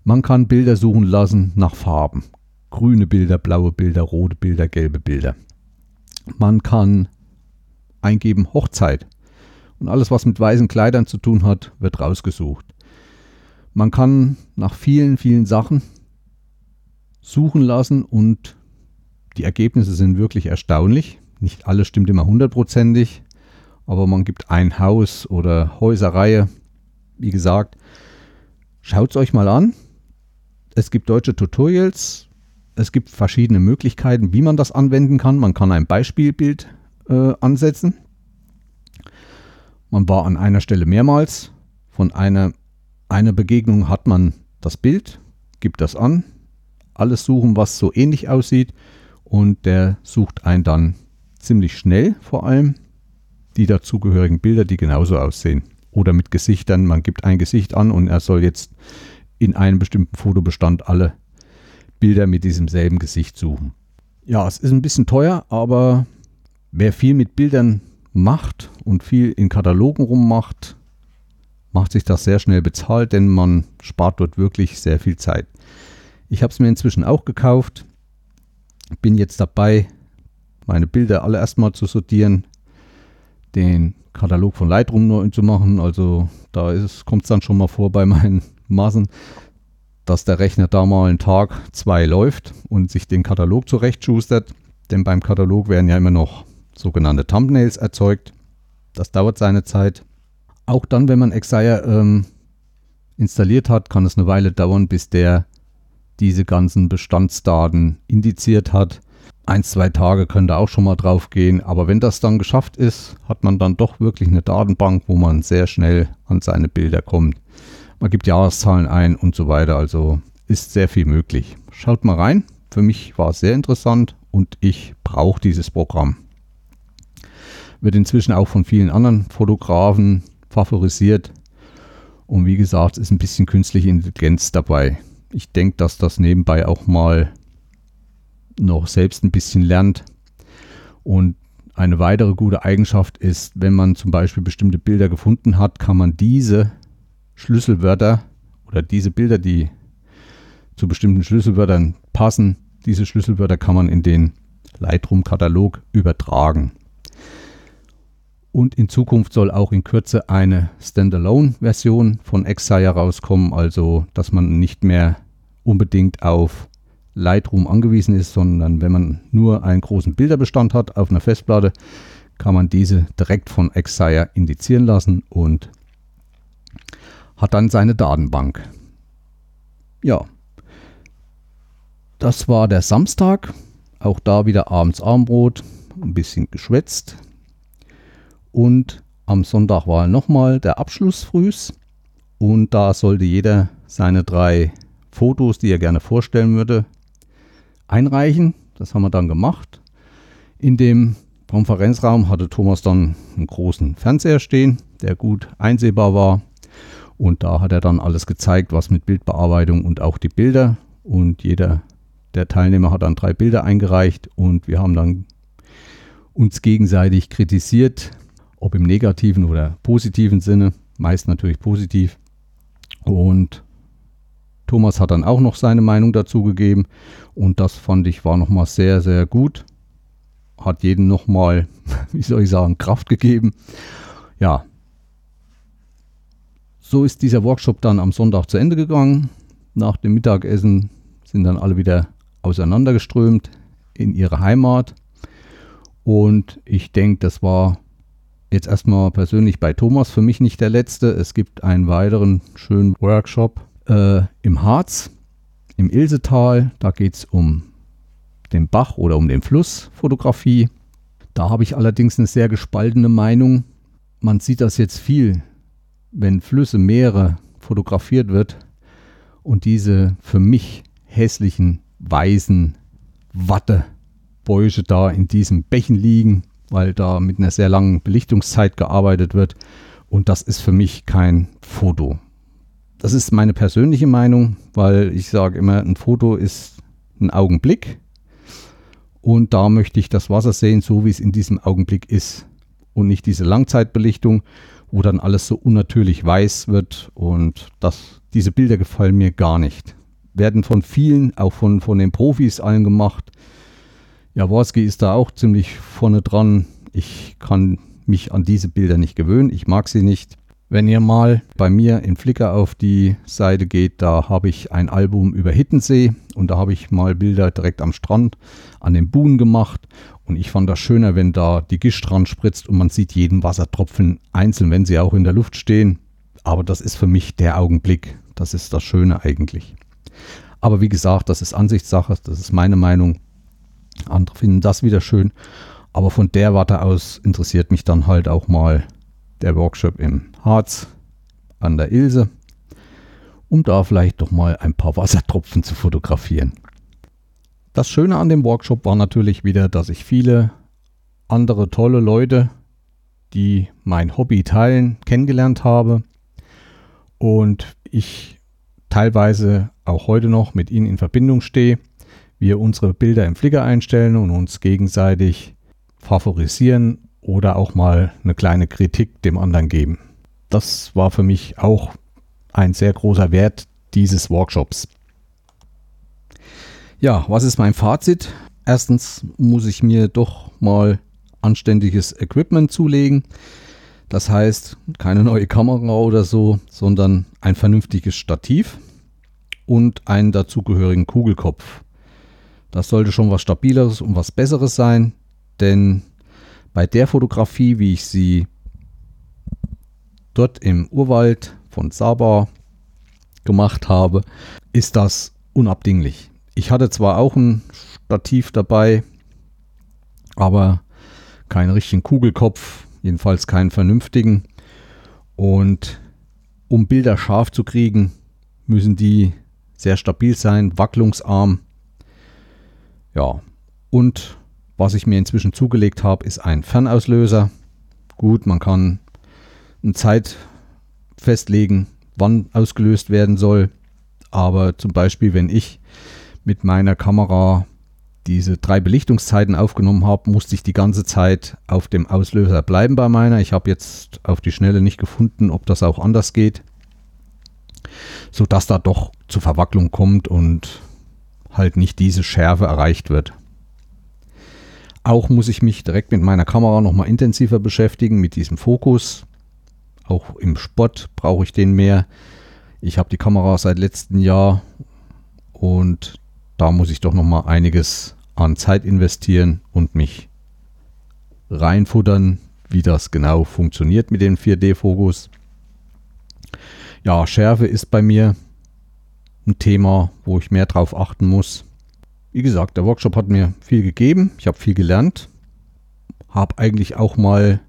Man kann Bilder suchen lassen nach Farben. Grüne Bilder, blaue Bilder, rote Bilder, gelbe Bilder. Man kann eingeben Hochzeit. Und alles, was mit weißen Kleidern zu tun hat, wird rausgesucht. Man kann nach vielen, vielen Sachen suchen lassen und die Ergebnisse sind wirklich erstaunlich. Nicht alles stimmt immer hundertprozentig, aber man gibt ein Haus oder Häuserreihe. Wie gesagt, schaut es euch mal an. Es gibt deutsche Tutorials. Es gibt verschiedene Möglichkeiten, wie man das anwenden kann. Man kann ein Beispielbild äh, ansetzen. Man war an einer Stelle mehrmals. Von einer, einer Begegnung hat man das Bild, gibt das an, alles suchen, was so ähnlich aussieht und der sucht einen dann ziemlich schnell vor allem die dazugehörigen Bilder, die genauso aussehen. Oder mit Gesichtern, man gibt ein Gesicht an und er soll jetzt in einem bestimmten Fotobestand alle Bilder mit diesem selben Gesicht suchen. Ja, es ist ein bisschen teuer, aber wer viel mit Bildern macht und viel in Katalogen rummacht, macht sich das sehr schnell bezahlt, denn man spart dort wirklich sehr viel Zeit. Ich habe es mir inzwischen auch gekauft bin jetzt dabei, meine Bilder alle erstmal zu sortieren, den Katalog von Lightroom neu zu machen. Also da kommt es dann schon mal vor bei meinen Maßen, dass der Rechner da mal einen Tag, zwei läuft und sich den Katalog zurechtschustert. Denn beim Katalog werden ja immer noch sogenannte Thumbnails erzeugt. Das dauert seine Zeit. Auch dann, wenn man Exire ähm, installiert hat, kann es eine Weile dauern, bis der diese ganzen Bestandsdaten indiziert hat. Ein, zwei Tage können da auch schon mal drauf gehen, aber wenn das dann geschafft ist, hat man dann doch wirklich eine Datenbank, wo man sehr schnell an seine Bilder kommt. Man gibt Jahreszahlen ein und so weiter, also ist sehr viel möglich. Schaut mal rein, für mich war es sehr interessant und ich brauche dieses Programm. Wird inzwischen auch von vielen anderen Fotografen favorisiert und wie gesagt, ist ein bisschen künstliche Intelligenz dabei ich denke, dass das nebenbei auch mal noch selbst ein bisschen lernt. Und eine weitere gute Eigenschaft ist, wenn man zum Beispiel bestimmte Bilder gefunden hat, kann man diese Schlüsselwörter oder diese Bilder, die zu bestimmten Schlüsselwörtern passen, diese Schlüsselwörter kann man in den Lightroom-Katalog übertragen. Und in Zukunft soll auch in Kürze eine Standalone-Version von Exire rauskommen, also dass man nicht mehr unbedingt auf Lightroom angewiesen ist, sondern wenn man nur einen großen Bilderbestand hat auf einer Festplatte, kann man diese direkt von Exire indizieren lassen und hat dann seine Datenbank. Ja, das war der Samstag. Auch da wieder abends Abendbrot, ein bisschen geschwätzt, und am Sonntag war nochmal der Abschluss frühs. Und da sollte jeder seine drei Fotos, die er gerne vorstellen würde, einreichen. Das haben wir dann gemacht. In dem Konferenzraum hatte Thomas dann einen großen Fernseher stehen, der gut einsehbar war. Und da hat er dann alles gezeigt, was mit Bildbearbeitung und auch die Bilder. Und jeder der Teilnehmer hat dann drei Bilder eingereicht und wir haben dann uns gegenseitig kritisiert, ob im negativen oder positiven Sinne, meist natürlich positiv. Und Thomas hat dann auch noch seine Meinung dazu gegeben und das fand ich war nochmal sehr, sehr gut. Hat jedem nochmal, wie soll ich sagen, Kraft gegeben. Ja, so ist dieser Workshop dann am Sonntag zu Ende gegangen. Nach dem Mittagessen sind dann alle wieder auseinandergeströmt in ihre Heimat. Und ich denke, das war jetzt erstmal persönlich bei Thomas für mich nicht der letzte. Es gibt einen weiteren schönen Workshop äh, im Harz, im Ilsetal. Da geht es um den Bach oder um den Fluss Fotografie. Da habe ich allerdings eine sehr gespaltene Meinung. Man sieht das jetzt viel, wenn Flüsse, Meere fotografiert wird und diese für mich hässlichen, weißen Wattebäusche da in diesen Bächen liegen, weil da mit einer sehr langen Belichtungszeit gearbeitet wird. Und das ist für mich kein Foto. Das ist meine persönliche Meinung, weil ich sage immer, ein Foto ist ein Augenblick. Und da möchte ich das Wasser sehen, so wie es in diesem Augenblick ist. Und nicht diese Langzeitbelichtung, wo dann alles so unnatürlich weiß wird. Und das, diese Bilder gefallen mir gar nicht. Werden von vielen, auch von, von den Profis allen gemacht. Jaworski ist da auch ziemlich vorne dran. Ich kann mich an diese Bilder nicht gewöhnen. Ich mag sie nicht. Wenn ihr mal bei mir in Flickr auf die Seite geht, da habe ich ein Album über Hittensee und da habe ich mal Bilder direkt am Strand an den Buhnen gemacht und ich fand das schöner, wenn da die Gischt dran spritzt und man sieht jeden Wassertropfen einzeln, wenn sie auch in der Luft stehen. Aber das ist für mich der Augenblick. Das ist das Schöne eigentlich. Aber wie gesagt, das ist Ansichtssache, das ist meine Meinung. Andere finden das wieder schön. Aber von der Warte aus interessiert mich dann halt auch mal der Workshop im Harz an der Ilse, um da vielleicht doch mal ein paar Wassertropfen zu fotografieren. Das Schöne an dem Workshop war natürlich wieder, dass ich viele andere tolle Leute, die mein Hobby teilen, kennengelernt habe und ich teilweise auch heute noch mit ihnen in Verbindung stehe. Wir unsere Bilder im Flickr einstellen und uns gegenseitig favorisieren oder auch mal eine kleine Kritik dem anderen geben. Das war für mich auch ein sehr großer Wert dieses Workshops. Ja, was ist mein Fazit? Erstens muss ich mir doch mal anständiges Equipment zulegen. Das heißt, keine neue Kamera oder so, sondern ein vernünftiges Stativ und einen dazugehörigen Kugelkopf. Das sollte schon was Stabileres und was Besseres sein, denn bei der Fotografie, wie ich sie dort im Urwald von Saba gemacht habe, ist das unabdinglich. Ich hatte zwar auch ein Stativ dabei, aber keinen richtigen Kugelkopf, jedenfalls keinen vernünftigen. Und um Bilder scharf zu kriegen, müssen die sehr stabil sein, wacklungsarm. Ja, und was ich mir inzwischen zugelegt habe, ist ein Fernauslöser. Gut, man kann eine Zeit festlegen, wann ausgelöst werden soll. Aber zum Beispiel, wenn ich mit meiner Kamera diese drei Belichtungszeiten aufgenommen habe, musste ich die ganze Zeit auf dem Auslöser bleiben bei meiner. Ich habe jetzt auf die Schnelle nicht gefunden, ob das auch anders geht, sodass da doch zu Verwacklung kommt und halt nicht diese Schärfe erreicht wird. Auch muss ich mich direkt mit meiner Kamera nochmal intensiver beschäftigen, mit diesem Fokus. Auch im Spot brauche ich den mehr. Ich habe die Kamera seit letztem Jahr und da muss ich doch nochmal einiges an Zeit investieren und mich reinfuttern, wie das genau funktioniert mit dem 4D-Fokus. Ja, Schärfe ist bei mir ein Thema, wo ich mehr drauf achten muss. Wie gesagt, der Workshop hat mir viel gegeben. Ich habe viel gelernt. Habe eigentlich auch mal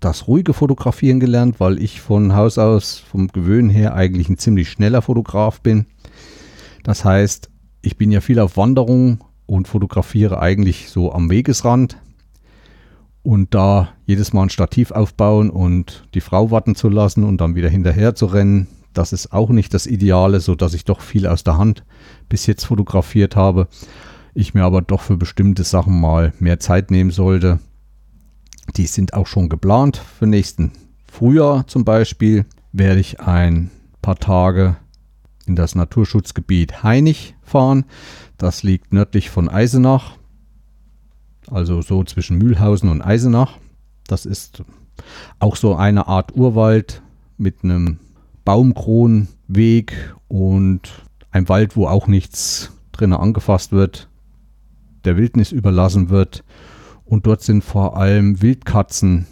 das ruhige Fotografieren gelernt, weil ich von Haus aus, vom Gewöhnen her, eigentlich ein ziemlich schneller Fotograf bin. Das heißt, ich bin ja viel auf Wanderung und fotografiere eigentlich so am Wegesrand. Und da jedes Mal ein Stativ aufbauen und die Frau warten zu lassen und dann wieder hinterher zu rennen, das ist auch nicht das Ideale, so dass ich doch viel aus der Hand bis jetzt fotografiert habe. Ich mir aber doch für bestimmte Sachen mal mehr Zeit nehmen sollte. Die sind auch schon geplant für nächsten Frühjahr zum Beispiel. Werde ich ein paar Tage in das Naturschutzgebiet Heinig fahren. Das liegt nördlich von Eisenach, also so zwischen Mühlhausen und Eisenach. Das ist auch so eine Art Urwald mit einem Baumkronenweg und ein Wald, wo auch nichts drin angefasst wird. der Wildnis überlassen wird. Und dort sind vor allem Wildkatzen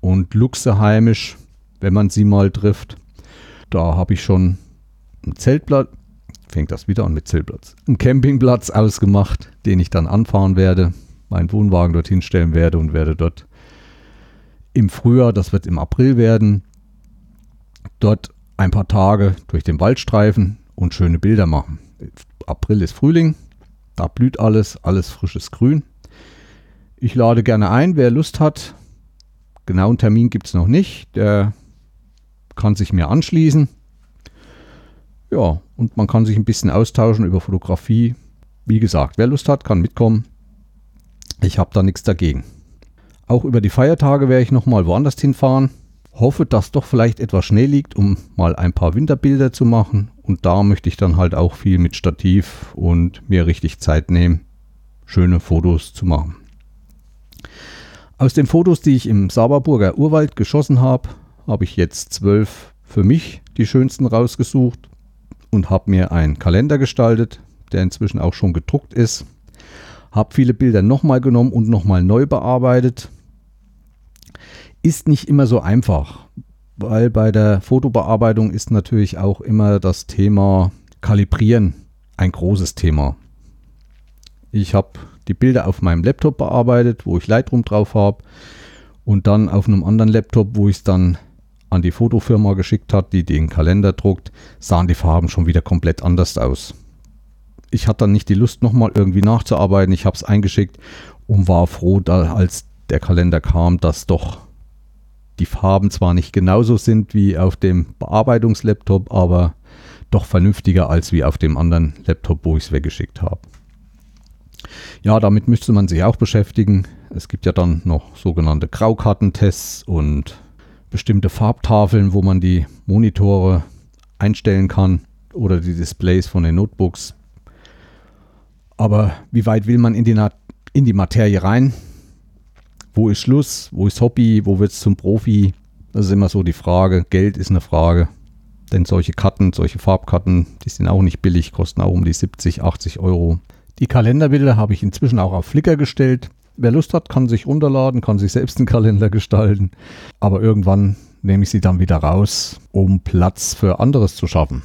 und Luchse heimisch, wenn man sie mal trifft. Da habe ich schon ein Zeltplatz, fängt das wieder an mit Zeltplatz, einen Campingplatz ausgemacht, den ich dann anfahren werde, meinen Wohnwagen dorthin stellen werde und werde dort im Frühjahr, das wird im April werden, dort ein paar Tage durch den Wald streifen und schöne Bilder machen. April ist Frühling, da blüht alles, alles frisches Grün. Ich lade gerne ein, wer Lust hat. Genauen Termin gibt es noch nicht. Der kann sich mir anschließen. Ja, und man kann sich ein bisschen austauschen über Fotografie. Wie gesagt, wer Lust hat, kann mitkommen. Ich habe da nichts dagegen. Auch über die Feiertage werde ich nochmal woanders hinfahren. Hoffe, dass doch vielleicht etwas Schnee liegt, um mal ein paar Winterbilder zu machen. Und da möchte ich dann halt auch viel mit Stativ und mir richtig Zeit nehmen, schöne Fotos zu machen. Aus den Fotos, die ich im Saberburger Urwald geschossen habe, habe ich jetzt zwölf für mich die schönsten rausgesucht und habe mir einen Kalender gestaltet, der inzwischen auch schon gedruckt ist. Habe viele Bilder nochmal genommen und nochmal neu bearbeitet ist nicht immer so einfach, weil bei der Fotobearbeitung ist natürlich auch immer das Thema Kalibrieren ein großes Thema. Ich habe die Bilder auf meinem Laptop bearbeitet, wo ich Lightroom drauf habe und dann auf einem anderen Laptop, wo ich es dann an die Fotofirma geschickt hat, die den Kalender druckt, sahen die Farben schon wieder komplett anders aus. Ich hatte dann nicht die Lust, nochmal irgendwie nachzuarbeiten. Ich habe es eingeschickt und war froh, da, als der Kalender kam, dass doch die Farben zwar nicht genauso sind wie auf dem Bearbeitungslaptop, aber doch vernünftiger als wie auf dem anderen Laptop, wo ich es weggeschickt habe. Ja, damit müsste man sich auch beschäftigen. Es gibt ja dann noch sogenannte Graukartentests und bestimmte Farbtafeln, wo man die Monitore einstellen kann oder die Displays von den Notebooks. Aber wie weit will man in die, in die Materie rein? wo ist Schluss, wo ist Hobby, wo wird es zum Profi? Das ist immer so die Frage. Geld ist eine Frage. Denn solche Karten, solche Farbkarten, die sind auch nicht billig, kosten auch um die 70, 80 Euro. Die Kalenderbilder habe ich inzwischen auch auf Flickr gestellt. Wer Lust hat, kann sich runterladen, kann sich selbst einen Kalender gestalten. Aber irgendwann nehme ich sie dann wieder raus, um Platz für anderes zu schaffen.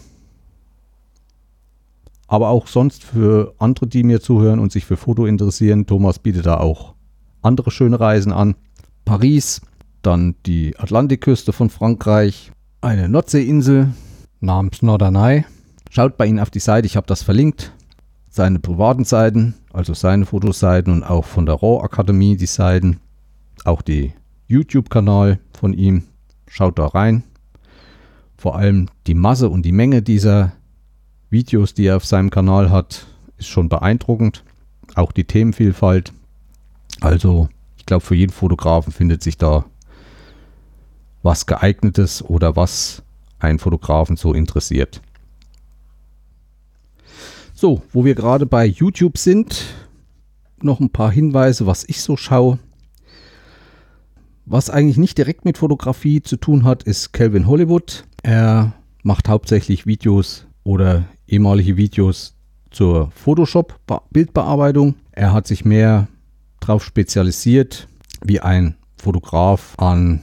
Aber auch sonst für andere, die mir zuhören und sich für Foto interessieren, Thomas bietet da auch andere schöne Reisen an. Paris, dann die Atlantikküste von Frankreich, eine Nordseeinsel namens Norderney. Schaut bei ihm auf die Seite, ich habe das verlinkt. Seine privaten Seiten, also seine Fotoseiten und auch von der RAW Akademie die Seiten. Auch die YouTube-Kanal von ihm. Schaut da rein. Vor allem die Masse und die Menge dieser Videos, die er auf seinem Kanal hat, ist schon beeindruckend. Auch die Themenvielfalt. Also, ich glaube, für jeden Fotografen findet sich da was geeignetes oder was einen Fotografen so interessiert. So, wo wir gerade bei YouTube sind, noch ein paar Hinweise, was ich so schaue. Was eigentlich nicht direkt mit Fotografie zu tun hat, ist Calvin Hollywood. Er macht hauptsächlich Videos oder ehemalige Videos zur Photoshop-Bildbearbeitung. Er hat sich mehr darauf spezialisiert, wie ein Fotograf an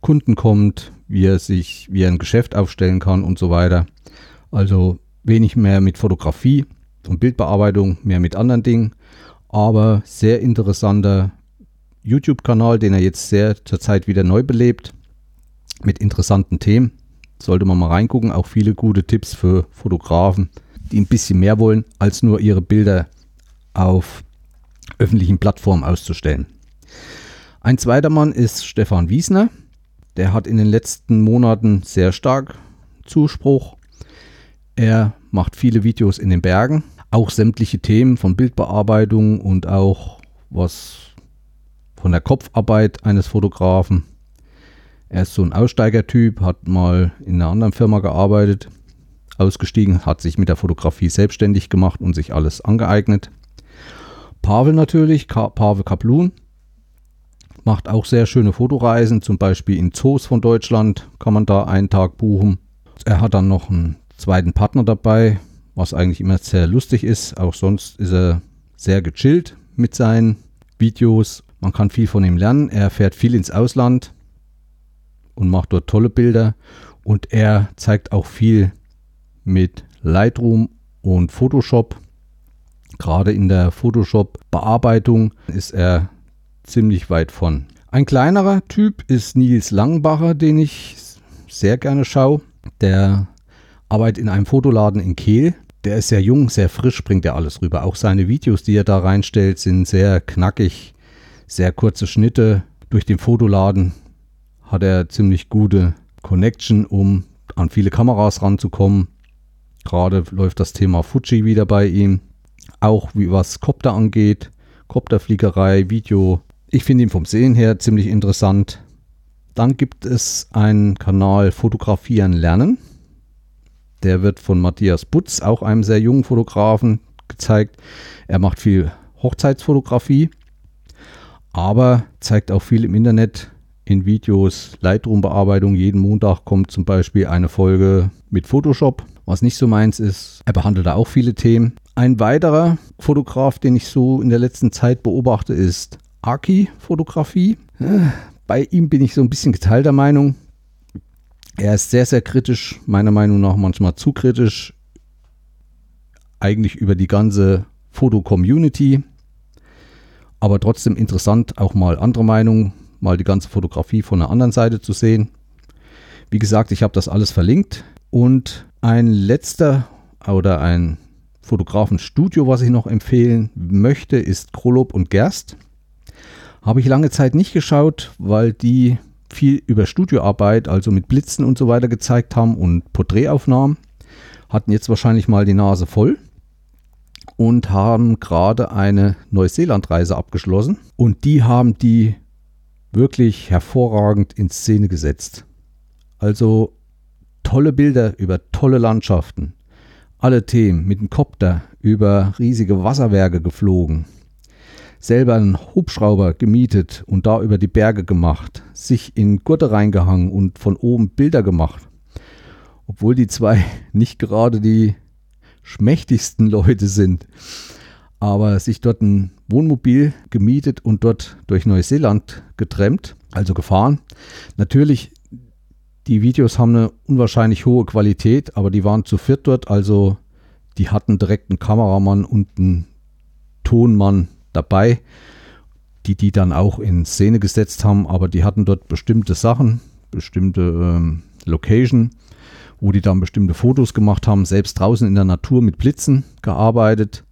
Kunden kommt, wie er sich, wie er ein Geschäft aufstellen kann und so weiter. Also wenig mehr mit Fotografie und Bildbearbeitung, mehr mit anderen Dingen. Aber sehr interessanter YouTube-Kanal, den er jetzt sehr zurzeit wieder neu belebt, mit interessanten Themen. Sollte man mal reingucken. Auch viele gute Tipps für Fotografen, die ein bisschen mehr wollen, als nur ihre Bilder auf öffentlichen Plattformen auszustellen. Ein zweiter Mann ist Stefan Wiesner. Der hat in den letzten Monaten sehr stark Zuspruch. Er macht viele Videos in den Bergen, auch sämtliche Themen von Bildbearbeitung und auch was von der Kopfarbeit eines Fotografen. Er ist so ein Aussteigertyp, hat mal in einer anderen Firma gearbeitet, ausgestiegen, hat sich mit der Fotografie selbstständig gemacht und sich alles angeeignet. Pavel natürlich, Ka Pavel Kaplun, macht auch sehr schöne Fotoreisen, zum Beispiel in Zoos von Deutschland kann man da einen Tag buchen. Er hat dann noch einen zweiten Partner dabei, was eigentlich immer sehr lustig ist. Auch sonst ist er sehr gechillt mit seinen Videos. Man kann viel von ihm lernen. Er fährt viel ins Ausland und macht dort tolle Bilder. Und er zeigt auch viel mit Lightroom und Photoshop. Gerade in der Photoshop-Bearbeitung ist er ziemlich weit von. Ein kleinerer Typ ist Nils Langbacher, den ich sehr gerne schaue. Der arbeitet in einem Fotoladen in Kehl. Der ist sehr jung, sehr frisch, bringt er alles rüber. Auch seine Videos, die er da reinstellt, sind sehr knackig, sehr kurze Schnitte. Durch den Fotoladen hat er ziemlich gute Connection, um an viele Kameras ranzukommen. Gerade läuft das Thema Fuji wieder bei ihm. Auch wie was Copter angeht, Copterfliegerei, Video. Ich finde ihn vom Sehen her ziemlich interessant. Dann gibt es einen Kanal Fotografieren lernen. Der wird von Matthias Butz, auch einem sehr jungen Fotografen, gezeigt. Er macht viel Hochzeitsfotografie, aber zeigt auch viel im Internet in Videos, Lightroom-Bearbeitung. Jeden Montag kommt zum Beispiel eine Folge mit Photoshop, was nicht so meins ist. Er behandelt da auch viele Themen. Ein weiterer Fotograf, den ich so in der letzten Zeit beobachte, ist Aki-Fotografie. Bei ihm bin ich so ein bisschen geteilter Meinung. Er ist sehr, sehr kritisch, meiner Meinung nach manchmal zu kritisch, eigentlich über die ganze Foto-Community, aber trotzdem interessant, auch mal andere Meinungen, mal die ganze Fotografie von der anderen Seite zu sehen. Wie gesagt, ich habe das alles verlinkt und ein letzter oder ein Fotografenstudio, was ich noch empfehlen möchte, ist Krolop und Gerst. Habe ich lange Zeit nicht geschaut, weil die viel über Studioarbeit, also mit Blitzen und so weiter gezeigt haben und Porträtaufnahmen. Hatten jetzt wahrscheinlich mal die Nase voll und haben gerade eine Neuseeland-Reise abgeschlossen. Und die haben die wirklich hervorragend in Szene gesetzt. Also tolle Bilder über tolle Landschaften. Alle Themen mit dem Kopter über riesige Wasserwerke geflogen selber einen Hubschrauber gemietet und da über die Berge gemacht, sich in Gurte reingehangen und von oben Bilder gemacht. Obwohl die zwei nicht gerade die schmächtigsten Leute sind, aber sich dort ein Wohnmobil gemietet und dort durch Neuseeland getrennt, also gefahren. Natürlich, die Videos haben eine unwahrscheinlich hohe Qualität, aber die waren zu viert dort, also die hatten direkt einen Kameramann und einen Tonmann dabei, die die dann auch in Szene gesetzt haben, aber die hatten dort bestimmte Sachen, bestimmte ähm, Location, wo die dann bestimmte Fotos gemacht haben, selbst draußen in der Natur mit Blitzen gearbeitet.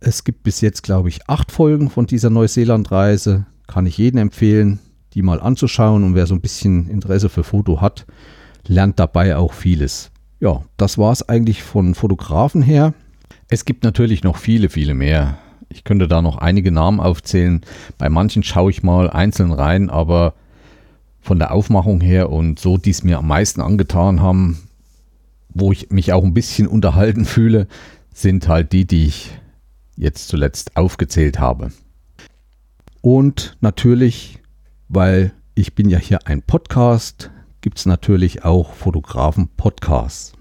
Es gibt bis jetzt, glaube ich, acht Folgen von dieser Neuseeland-Reise. Kann ich jedem empfehlen, die mal anzuschauen. Und wer so ein bisschen Interesse für Foto hat, lernt dabei auch vieles. Ja, das war es eigentlich von Fotografen her. Es gibt natürlich noch viele, viele mehr. Ich könnte da noch einige Namen aufzählen. Bei manchen schaue ich mal einzeln rein, aber von der Aufmachung her und so, die es mir am meisten angetan haben, wo ich mich auch ein bisschen unterhalten fühle, sind halt die, die ich jetzt zuletzt aufgezählt habe. Und natürlich, weil ich bin ja hier ein Podcast, gibt es natürlich auch Fotografen-Podcasts.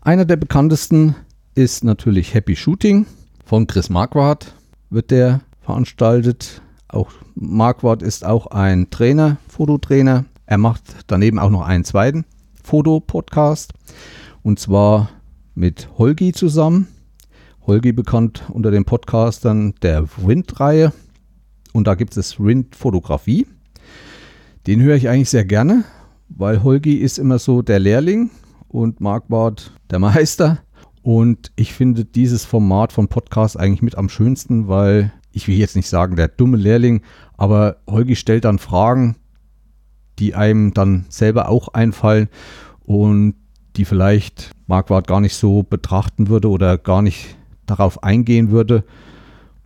Einer der bekanntesten ist natürlich Happy Shooting von Chris Marquardt wird der veranstaltet. Auch Marquardt ist auch ein Trainer, Fototrainer. Er macht daneben auch noch einen zweiten Fotopodcast und zwar mit Holgi zusammen. Holgi bekannt unter den Podcastern der Wind-Reihe und da gibt es Wind-Fotografie. Den höre ich eigentlich sehr gerne, weil Holgi ist immer so der Lehrling und Marquardt der Meister. Und ich finde dieses Format von Podcast eigentlich mit am schönsten, weil ich will jetzt nicht sagen, der dumme Lehrling, aber Holgi stellt dann Fragen, die einem dann selber auch einfallen und die vielleicht Marquardt gar nicht so betrachten würde oder gar nicht darauf eingehen würde,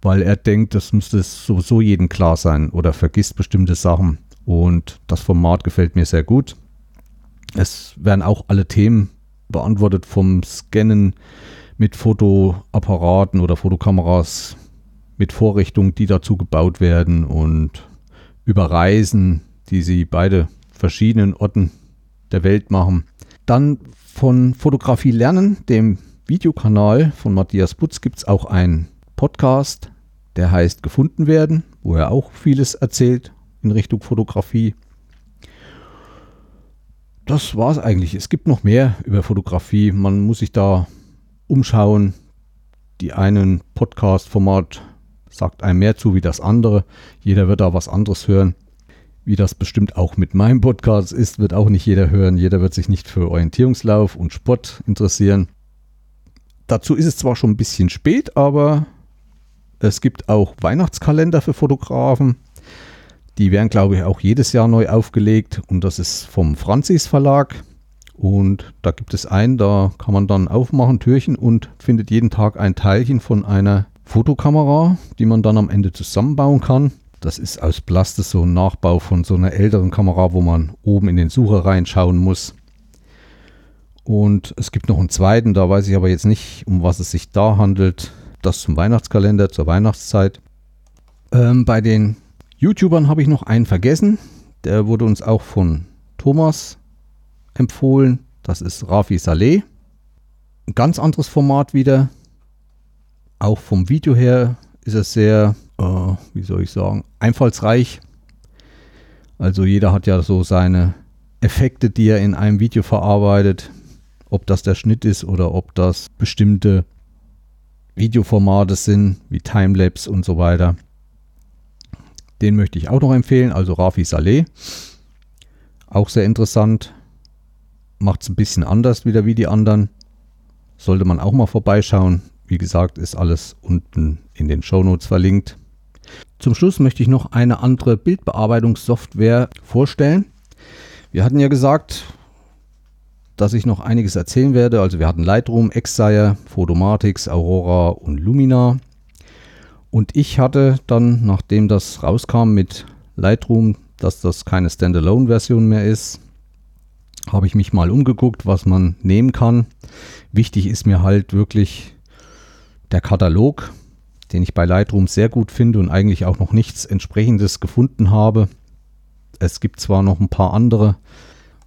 weil er denkt, das müsste sowieso jedem klar sein oder vergisst bestimmte Sachen. Und das Format gefällt mir sehr gut. Es werden auch alle Themen beantwortet vom Scannen mit Fotoapparaten oder Fotokameras mit Vorrichtungen, die dazu gebaut werden und über Reisen, die sie beide verschiedenen Orten der Welt machen. Dann von Fotografie lernen, dem Videokanal von Matthias Putz gibt es auch einen Podcast, der heißt Gefunden werden, wo er auch vieles erzählt in Richtung Fotografie. Das war es eigentlich. Es gibt noch mehr über Fotografie. Man muss sich da umschauen. Die einen Podcast-Format sagt einem mehr zu wie das andere. Jeder wird da was anderes hören. Wie das bestimmt auch mit meinem Podcast ist, wird auch nicht jeder hören. Jeder wird sich nicht für Orientierungslauf und Sport interessieren. Dazu ist es zwar schon ein bisschen spät, aber es gibt auch Weihnachtskalender für Fotografen. Die werden, glaube ich, auch jedes Jahr neu aufgelegt. Und das ist vom Franzis Verlag. Und da gibt es einen, da kann man dann aufmachen, Türchen und findet jeden Tag ein Teilchen von einer Fotokamera, die man dann am Ende zusammenbauen kann. Das ist aus Plastik so ein Nachbau von so einer älteren Kamera, wo man oben in den Sucher reinschauen muss. Und es gibt noch einen zweiten, da weiß ich aber jetzt nicht, um was es sich da handelt. Das zum Weihnachtskalender, zur Weihnachtszeit. Ähm, bei den YouTubern habe ich noch einen vergessen. Der wurde uns auch von Thomas empfohlen. Das ist Rafi Saleh. Ein ganz anderes Format wieder. Auch vom Video her ist es sehr, äh, wie soll ich sagen, einfallsreich. Also jeder hat ja so seine Effekte, die er in einem Video verarbeitet. Ob das der Schnitt ist oder ob das bestimmte Videoformate sind, wie Timelapse und so weiter. Den möchte ich auch noch empfehlen, also Rafi Saleh. Auch sehr interessant. Macht es ein bisschen anders wieder wie die anderen. Sollte man auch mal vorbeischauen. Wie gesagt, ist alles unten in den Shownotes verlinkt. Zum Schluss möchte ich noch eine andere Bildbearbeitungssoftware vorstellen. Wir hatten ja gesagt, dass ich noch einiges erzählen werde. Also wir hatten Lightroom, Xsire, Photomatix, Aurora und Lumina. Und ich hatte dann, nachdem das rauskam mit Lightroom, dass das keine Standalone-Version mehr ist, habe ich mich mal umgeguckt, was man nehmen kann. Wichtig ist mir halt wirklich der Katalog, den ich bei Lightroom sehr gut finde und eigentlich auch noch nichts entsprechendes gefunden habe. Es gibt zwar noch ein paar andere,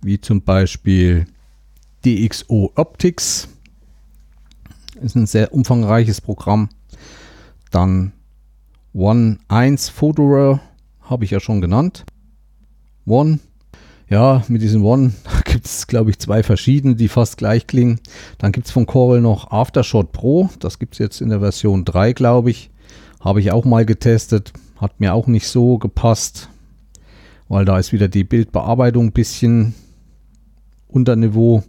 wie zum Beispiel DxO Optics. Ist ein sehr umfangreiches Programm. Dann One 1 Photorow habe ich ja schon genannt. One ja, mit diesem One gibt es, glaube ich, zwei verschiedene, die fast gleich klingen. Dann gibt es von Corel noch Aftershot Pro. Das gibt es jetzt in der Version 3, glaube ich. Habe ich auch mal getestet. Hat mir auch nicht so gepasst, weil da ist wieder die Bildbearbeitung ein bisschen unter Niveau.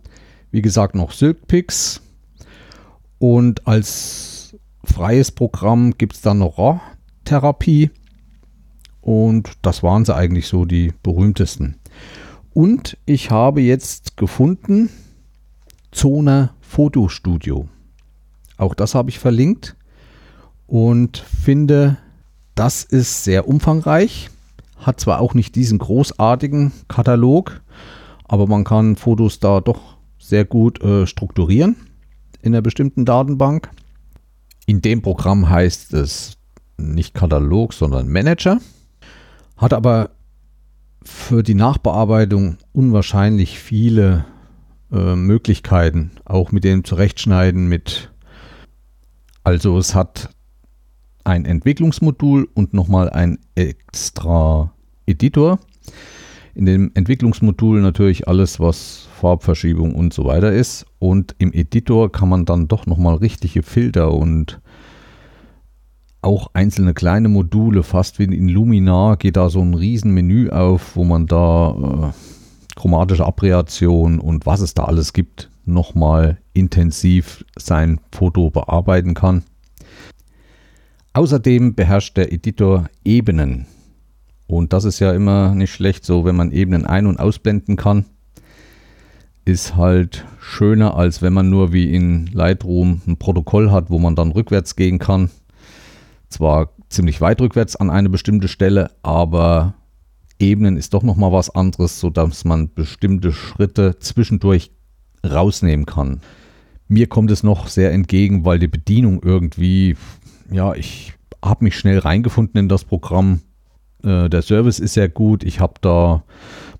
Wie gesagt, noch SilkPix. Und als freies Programm gibt es dann noch RAW-Therapie. Und das waren sie eigentlich so die berühmtesten. Und ich habe jetzt gefunden Zona Fotostudio. Auch das habe ich verlinkt und finde, das ist sehr umfangreich. Hat zwar auch nicht diesen großartigen Katalog, aber man kann Fotos da doch sehr gut äh, strukturieren in einer bestimmten Datenbank. In dem Programm heißt es nicht Katalog, sondern Manager. Hat aber für die Nachbearbeitung unwahrscheinlich viele äh, Möglichkeiten, auch mit dem Zurechtschneiden mit. Also es hat ein Entwicklungsmodul und nochmal ein extra Editor. In dem Entwicklungsmodul natürlich alles, was Farbverschiebung und so weiter ist. Und im Editor kann man dann doch nochmal richtige Filter und auch einzelne kleine Module, fast wie in Luminar geht da so ein Riesenmenü auf, wo man da äh, chromatische Abreaktion und was es da alles gibt, nochmal intensiv sein Foto bearbeiten kann. Außerdem beherrscht der Editor Ebenen. Und das ist ja immer nicht schlecht, so wenn man Ebenen ein- und ausblenden kann. Ist halt schöner, als wenn man nur wie in Lightroom ein Protokoll hat, wo man dann rückwärts gehen kann zwar ziemlich weit rückwärts an eine bestimmte Stelle, aber Ebenen ist doch nochmal was anderes, sodass man bestimmte Schritte zwischendurch rausnehmen kann. Mir kommt es noch sehr entgegen, weil die Bedienung irgendwie, ja, ich habe mich schnell reingefunden in das Programm. Äh, der Service ist sehr gut. Ich habe da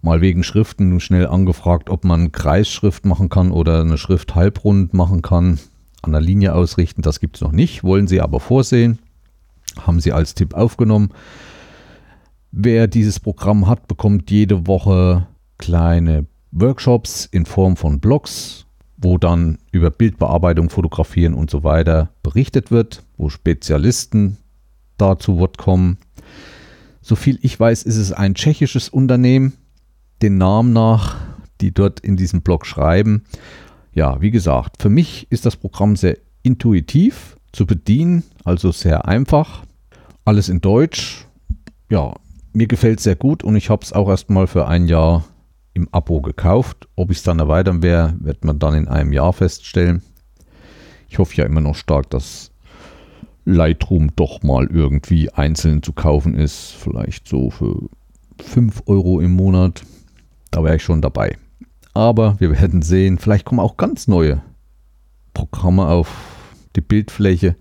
mal wegen Schriften schnell angefragt, ob man Kreisschrift machen kann oder eine Schrift halbrund machen kann. an der Linie ausrichten. Das gibt es noch nicht, wollen Sie aber vorsehen. Haben Sie als Tipp aufgenommen. Wer dieses Programm hat, bekommt jede Woche kleine Workshops in Form von Blogs, wo dann über Bildbearbeitung, Fotografieren und so weiter berichtet wird, wo Spezialisten da zu Wort kommen. Soviel ich weiß, ist es ein tschechisches Unternehmen, den Namen nach, die dort in diesem Blog schreiben. Ja, wie gesagt, für mich ist das Programm sehr intuitiv zu bedienen, also sehr einfach. Alles in Deutsch. Ja, mir gefällt es sehr gut und ich habe es auch erstmal für ein Jahr im Abo gekauft. Ob ich es dann erweitern werde, wird man dann in einem Jahr feststellen. Ich hoffe ja immer noch stark, dass Lightroom doch mal irgendwie einzeln zu kaufen ist. Vielleicht so für 5 Euro im Monat. Da wäre ich schon dabei. Aber wir werden sehen, vielleicht kommen auch ganz neue Programme auf die Bildfläche.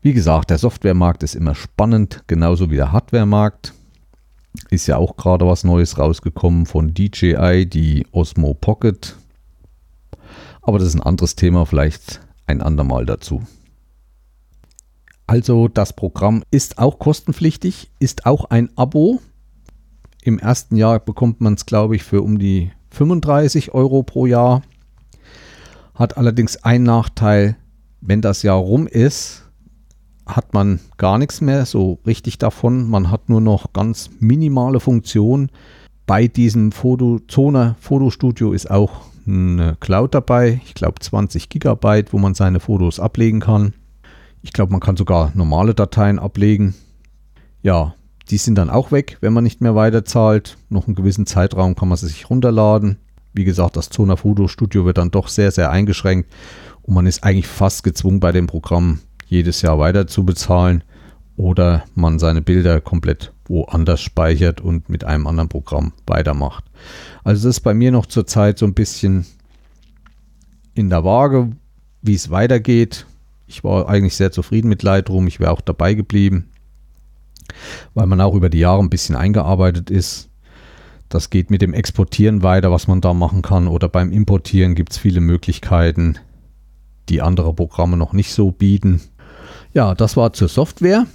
Wie gesagt, der Softwaremarkt ist immer spannend, genauso wie der Hardwaremarkt. Ist ja auch gerade was Neues rausgekommen von DJI, die Osmo Pocket. Aber das ist ein anderes Thema, vielleicht ein andermal dazu. Also das Programm ist auch kostenpflichtig, ist auch ein Abo. Im ersten Jahr bekommt man es, glaube ich, für um die 35 Euro pro Jahr. Hat allerdings einen Nachteil, wenn das Jahr rum ist, hat man gar nichts mehr so richtig davon. Man hat nur noch ganz minimale Funktionen. Bei diesem Fotozone Fotostudio ist auch eine Cloud dabei. Ich glaube 20 Gigabyte, wo man seine Fotos ablegen kann. Ich glaube, man kann sogar normale Dateien ablegen. Ja, die sind dann auch weg, wenn man nicht mehr weiterzahlt. Noch einen gewissen Zeitraum kann man sie sich runterladen. Wie gesagt, das Zona Foto Studio wird dann doch sehr, sehr eingeschränkt und man ist eigentlich fast gezwungen bei dem Programm jedes Jahr weiter zu bezahlen oder man seine Bilder komplett woanders speichert und mit einem anderen Programm weitermacht. Also das ist bei mir noch zurzeit so ein bisschen in der Waage, wie es weitergeht. Ich war eigentlich sehr zufrieden mit Lightroom. Ich wäre auch dabei geblieben, weil man auch über die Jahre ein bisschen eingearbeitet ist. Das geht mit dem Exportieren weiter, was man da machen kann. Oder beim Importieren gibt es viele Möglichkeiten, die andere Programme noch nicht so bieten. Ja, das war zur Software.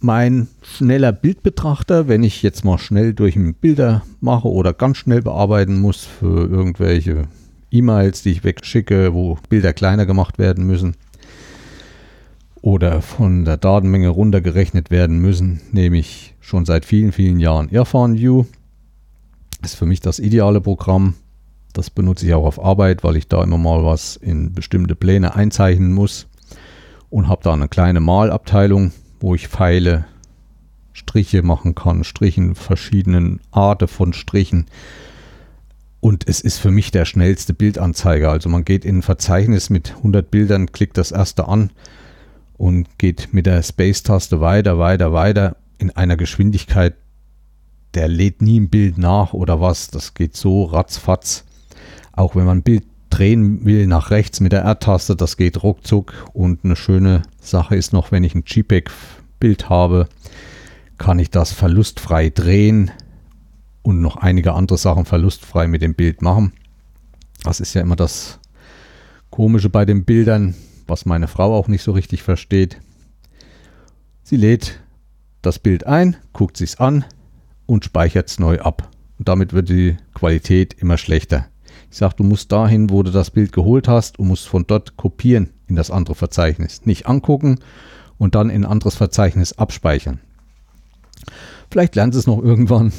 Mein schneller Bildbetrachter, wenn ich jetzt mal schnell durch Bilder mache oder ganz schnell bearbeiten muss für irgendwelche E-Mails, die ich wegschicke, wo Bilder kleiner gemacht werden müssen oder von der Datenmenge runtergerechnet werden müssen, nehme ich schon seit vielen, vielen Jahren Airfan View. Ist für mich das ideale Programm. Das benutze ich auch auf Arbeit, weil ich da immer mal was in bestimmte Pläne einzeichnen muss und habe da eine kleine Malabteilung, wo ich Pfeile, Striche machen kann, Strichen, verschiedenen Arten von Strichen. Und es ist für mich der schnellste Bildanzeiger. Also man geht in ein Verzeichnis mit 100 Bildern, klickt das erste an und geht mit der Space-Taste weiter, weiter, weiter in einer Geschwindigkeit, der lädt nie ein Bild nach oder was. Das geht so ratzfatz. Auch wenn man ein Bild drehen will nach rechts mit der R-Taste, das geht ruckzuck. Und eine schöne Sache ist noch, wenn ich ein JPEG-Bild habe, kann ich das verlustfrei drehen und noch einige andere Sachen verlustfrei mit dem Bild machen. Das ist ja immer das Komische bei den Bildern, was meine Frau auch nicht so richtig versteht. Sie lädt das Bild ein, guckt sich's an und speichert es neu ab. Und damit wird die Qualität immer schlechter. Ich sage, du musst dahin, wo du das Bild geholt hast und musst von dort kopieren in das andere Verzeichnis. Nicht angucken und dann in ein anderes Verzeichnis abspeichern. Vielleicht lernt es noch irgendwann,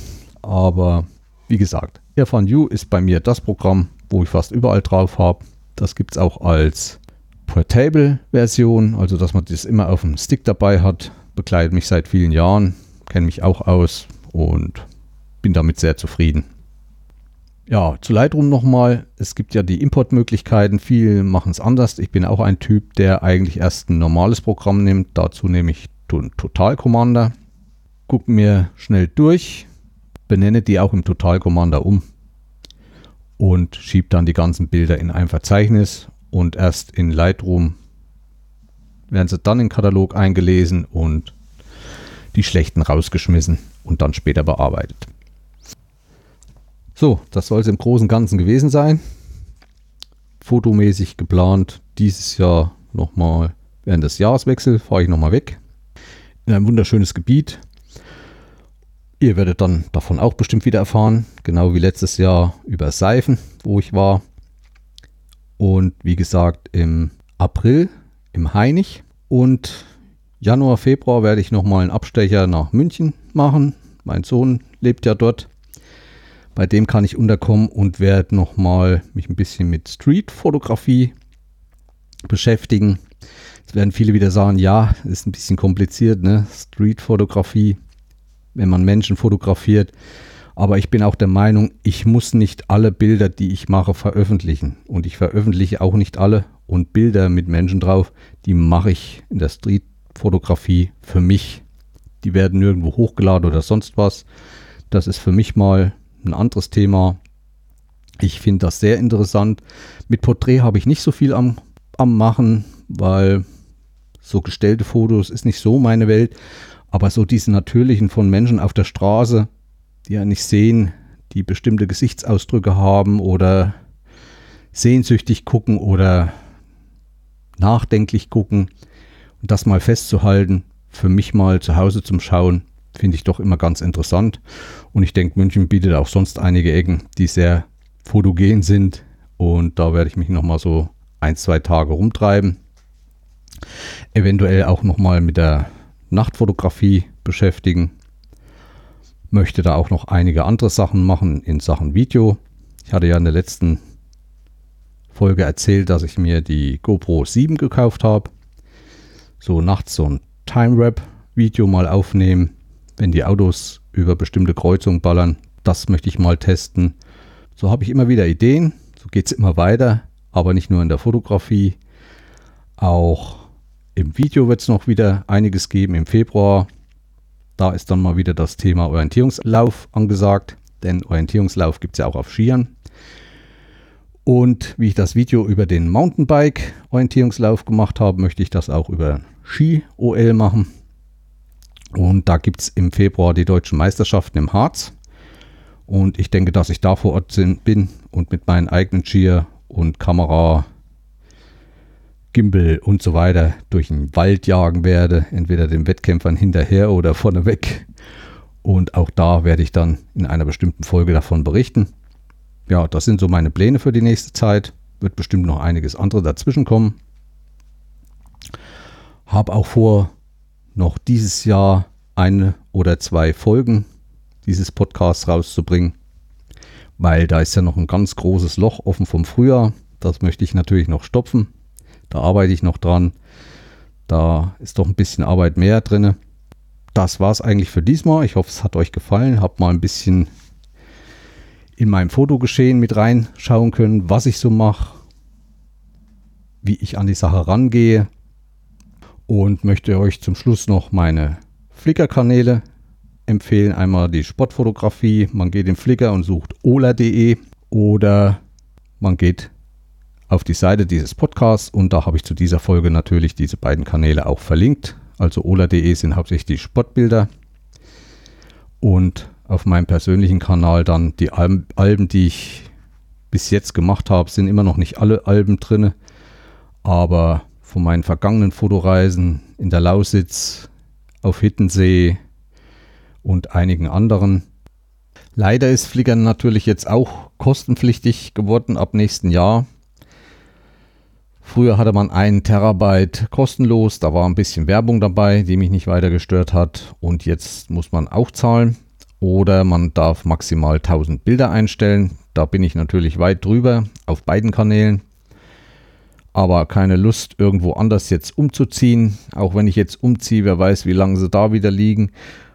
aber wie gesagt, AirFunU ist bei mir das Programm, wo ich fast überall drauf habe. Das gibt es auch als Portable-Version, also dass man das immer auf dem Stick dabei hat. Begleitet mich seit vielen Jahren, kenne mich auch aus und bin damit sehr zufrieden. Ja, zu Lightroom nochmal. Es gibt ja die Importmöglichkeiten. Viele machen es anders. Ich bin auch ein Typ, der eigentlich erst ein normales Programm nimmt. Dazu nehme ich Total Commander. Gucke mir schnell durch. Benenne die auch im Total Commander um. Und schiebe dann die ganzen Bilder in ein Verzeichnis. Und erst in Lightroom werden sie dann in den Katalog eingelesen und die schlechten rausgeschmissen und dann später bearbeitet. So, das soll es im Großen und Ganzen gewesen sein. fotomäßig geplant. Dieses Jahr nochmal während des Jahreswechsels fahre ich nochmal weg in ein wunderschönes Gebiet. Ihr werdet dann davon auch bestimmt wieder erfahren, genau wie letztes Jahr über Seifen, wo ich war. Und wie gesagt, im April im Heinig und Januar, Februar werde ich nochmal einen Abstecher nach München machen. Mein Sohn lebt ja dort. Bei dem kann ich unterkommen und werde nochmal mich ein bisschen mit Street-Fotografie beschäftigen. Jetzt werden viele wieder sagen, ja, ist ein bisschen kompliziert, ne? Street-Fotografie, wenn man Menschen fotografiert. Aber ich bin auch der Meinung, ich muss nicht alle Bilder, die ich mache, veröffentlichen. Und ich veröffentliche auch nicht alle. Und Bilder mit Menschen drauf, die mache ich in der Street-Fotografie für mich. Die werden nirgendwo hochgeladen oder sonst was. Das ist für mich mal ein anderes Thema. Ich finde das sehr interessant. Mit Porträt habe ich nicht so viel am, am Machen, weil so gestellte Fotos ist nicht so meine Welt. Aber so diese natürlichen von Menschen auf der Straße, die ja nicht sehen, die bestimmte Gesichtsausdrücke haben oder sehnsüchtig gucken oder nachdenklich gucken und das mal festzuhalten, für mich mal zu Hause zum Schauen, finde ich doch immer ganz interessant. Und ich denke, München bietet auch sonst einige Ecken, die sehr fotogen sind. Und da werde ich mich nochmal so ein, zwei Tage rumtreiben. Eventuell auch nochmal mit der Nachtfotografie beschäftigen möchte da auch noch einige andere Sachen machen in Sachen Video. Ich hatte ja in der letzten Folge erzählt, dass ich mir die GoPro 7 gekauft habe. So nachts so ein Time-Rap-Video mal aufnehmen, wenn die Autos über bestimmte Kreuzungen ballern. Das möchte ich mal testen. So habe ich immer wieder Ideen. So geht es immer weiter. Aber nicht nur in der Fotografie. Auch im Video wird es noch wieder einiges geben im Februar. Da ist dann mal wieder das Thema Orientierungslauf angesagt, denn Orientierungslauf gibt es ja auch auf Skiern. Und wie ich das Video über den Mountainbike Orientierungslauf gemacht habe, möchte ich das auch über Ski-OL machen. Und da gibt es im Februar die deutschen Meisterschaften im Harz. Und ich denke, dass ich da vor Ort bin und mit meinen eigenen Skier und Kamera Gimbal und so weiter durch den Wald jagen werde, entweder den Wettkämpfern hinterher oder vorneweg. Und auch da werde ich dann in einer bestimmten Folge davon berichten. Ja, das sind so meine Pläne für die nächste Zeit. Wird bestimmt noch einiges andere dazwischen kommen. Habe auch vor, noch dieses Jahr eine oder zwei Folgen dieses Podcasts rauszubringen, weil da ist ja noch ein ganz großes Loch offen vom Frühjahr. Das möchte ich natürlich noch stopfen. Da arbeite ich noch dran. Da ist doch ein bisschen Arbeit mehr drin. Das war es eigentlich für diesmal. Ich hoffe, es hat euch gefallen. Hab mal ein bisschen in meinem Fotogeschehen mit reinschauen können, was ich so mache, wie ich an die Sache rangehe und möchte euch zum Schluss noch meine Flickr-Kanäle empfehlen. Einmal die Sportfotografie. Man geht in Flickr und sucht ola.de oder man geht auf die Seite dieses Podcasts und da habe ich zu dieser Folge natürlich diese beiden Kanäle auch verlinkt. Also ola.de sind hauptsächlich die Sportbilder und auf meinem persönlichen Kanal dann die Alben, die ich bis jetzt gemacht habe, sind immer noch nicht alle Alben drin, aber von meinen vergangenen Fotoreisen in der Lausitz, auf Hittensee und einigen anderen. Leider ist Flickr natürlich jetzt auch kostenpflichtig geworden ab nächsten Jahr. Früher hatte man einen Terabyte kostenlos, da war ein bisschen Werbung dabei, die mich nicht weiter gestört hat. Und jetzt muss man auch zahlen. Oder man darf maximal 1000 Bilder einstellen. Da bin ich natürlich weit drüber auf beiden Kanälen. Aber keine Lust, irgendwo anders jetzt umzuziehen. Auch wenn ich jetzt umziehe, wer weiß, wie lange sie da wieder liegen.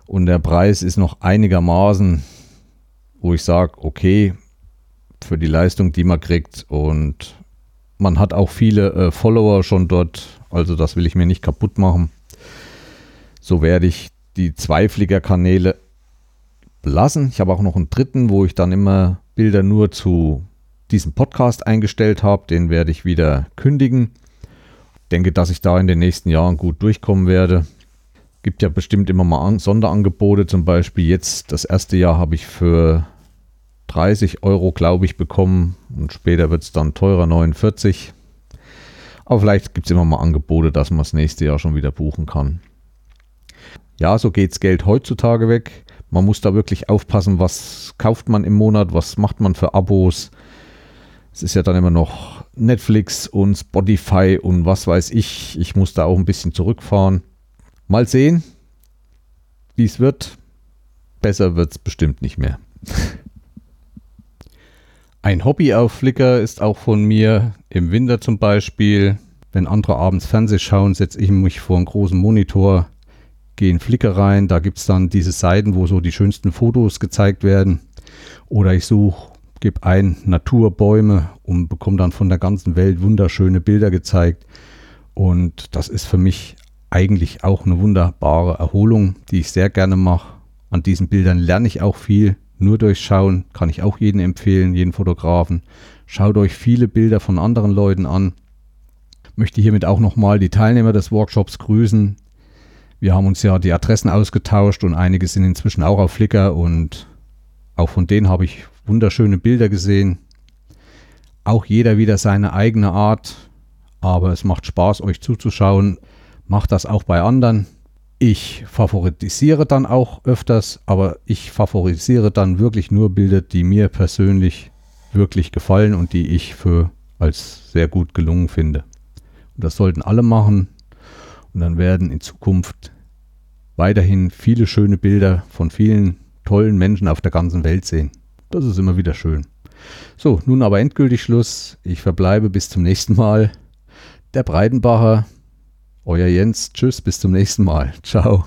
Und der Preis ist noch einigermaßen, wo ich sage, okay, für die Leistung, die man kriegt. Und man hat auch viele äh, Follower schon dort, also das will ich mir nicht kaputt machen. So werde ich die Zweifliger-Kanäle belassen. Ich habe auch noch einen dritten, wo ich dann immer Bilder nur zu diesem Podcast eingestellt habe. Den werde ich wieder kündigen. Denke, dass ich da in den nächsten Jahren gut durchkommen werde. Gibt ja bestimmt immer mal Sonderangebote. Zum Beispiel jetzt das erste Jahr habe ich für 30 Euro, glaube ich, bekommen und später wird es dann teurer, 49. Aber vielleicht gibt es immer mal Angebote, dass man das nächste Jahr schon wieder buchen kann. Ja, so geht's Geld heutzutage weg. Man muss da wirklich aufpassen, was kauft man im Monat, was macht man für Abos. Es ist ja dann immer noch Netflix und Spotify und was weiß ich. Ich muss da auch ein bisschen zurückfahren. Mal sehen, wie es wird. Besser wird es bestimmt nicht mehr. Ein Hobby auf Flickr ist auch von mir im Winter zum Beispiel. Wenn andere abends Fernseh schauen, setze ich mich vor einen großen Monitor, gehe in Flickr rein. Da gibt es dann diese Seiten, wo so die schönsten Fotos gezeigt werden. Oder ich suche, gebe ein Naturbäume und bekomme dann von der ganzen Welt wunderschöne Bilder gezeigt. Und das ist für mich eigentlich auch eine wunderbare Erholung, die ich sehr gerne mache. An diesen Bildern lerne ich auch viel nur durchschauen, kann ich auch jedem empfehlen, jeden Fotografen. Schaut euch viele Bilder von anderen Leuten an. Möchte hiermit auch nochmal die Teilnehmer des Workshops grüßen. Wir haben uns ja die Adressen ausgetauscht und einige sind inzwischen auch auf Flickr und auch von denen habe ich wunderschöne Bilder gesehen. Auch jeder wieder seine eigene Art, aber es macht Spaß, euch zuzuschauen. Macht das auch bei anderen. Ich favorisiere dann auch öfters, aber ich favorisiere dann wirklich nur Bilder, die mir persönlich wirklich gefallen und die ich für als sehr gut gelungen finde. Und das sollten alle machen. Und dann werden in Zukunft weiterhin viele schöne Bilder von vielen tollen Menschen auf der ganzen Welt sehen. Das ist immer wieder schön. So, nun aber endgültig Schluss. Ich verbleibe bis zum nächsten Mal. Der Breitenbacher euer Jens. Tschüss, bis zum nächsten Mal. Ciao.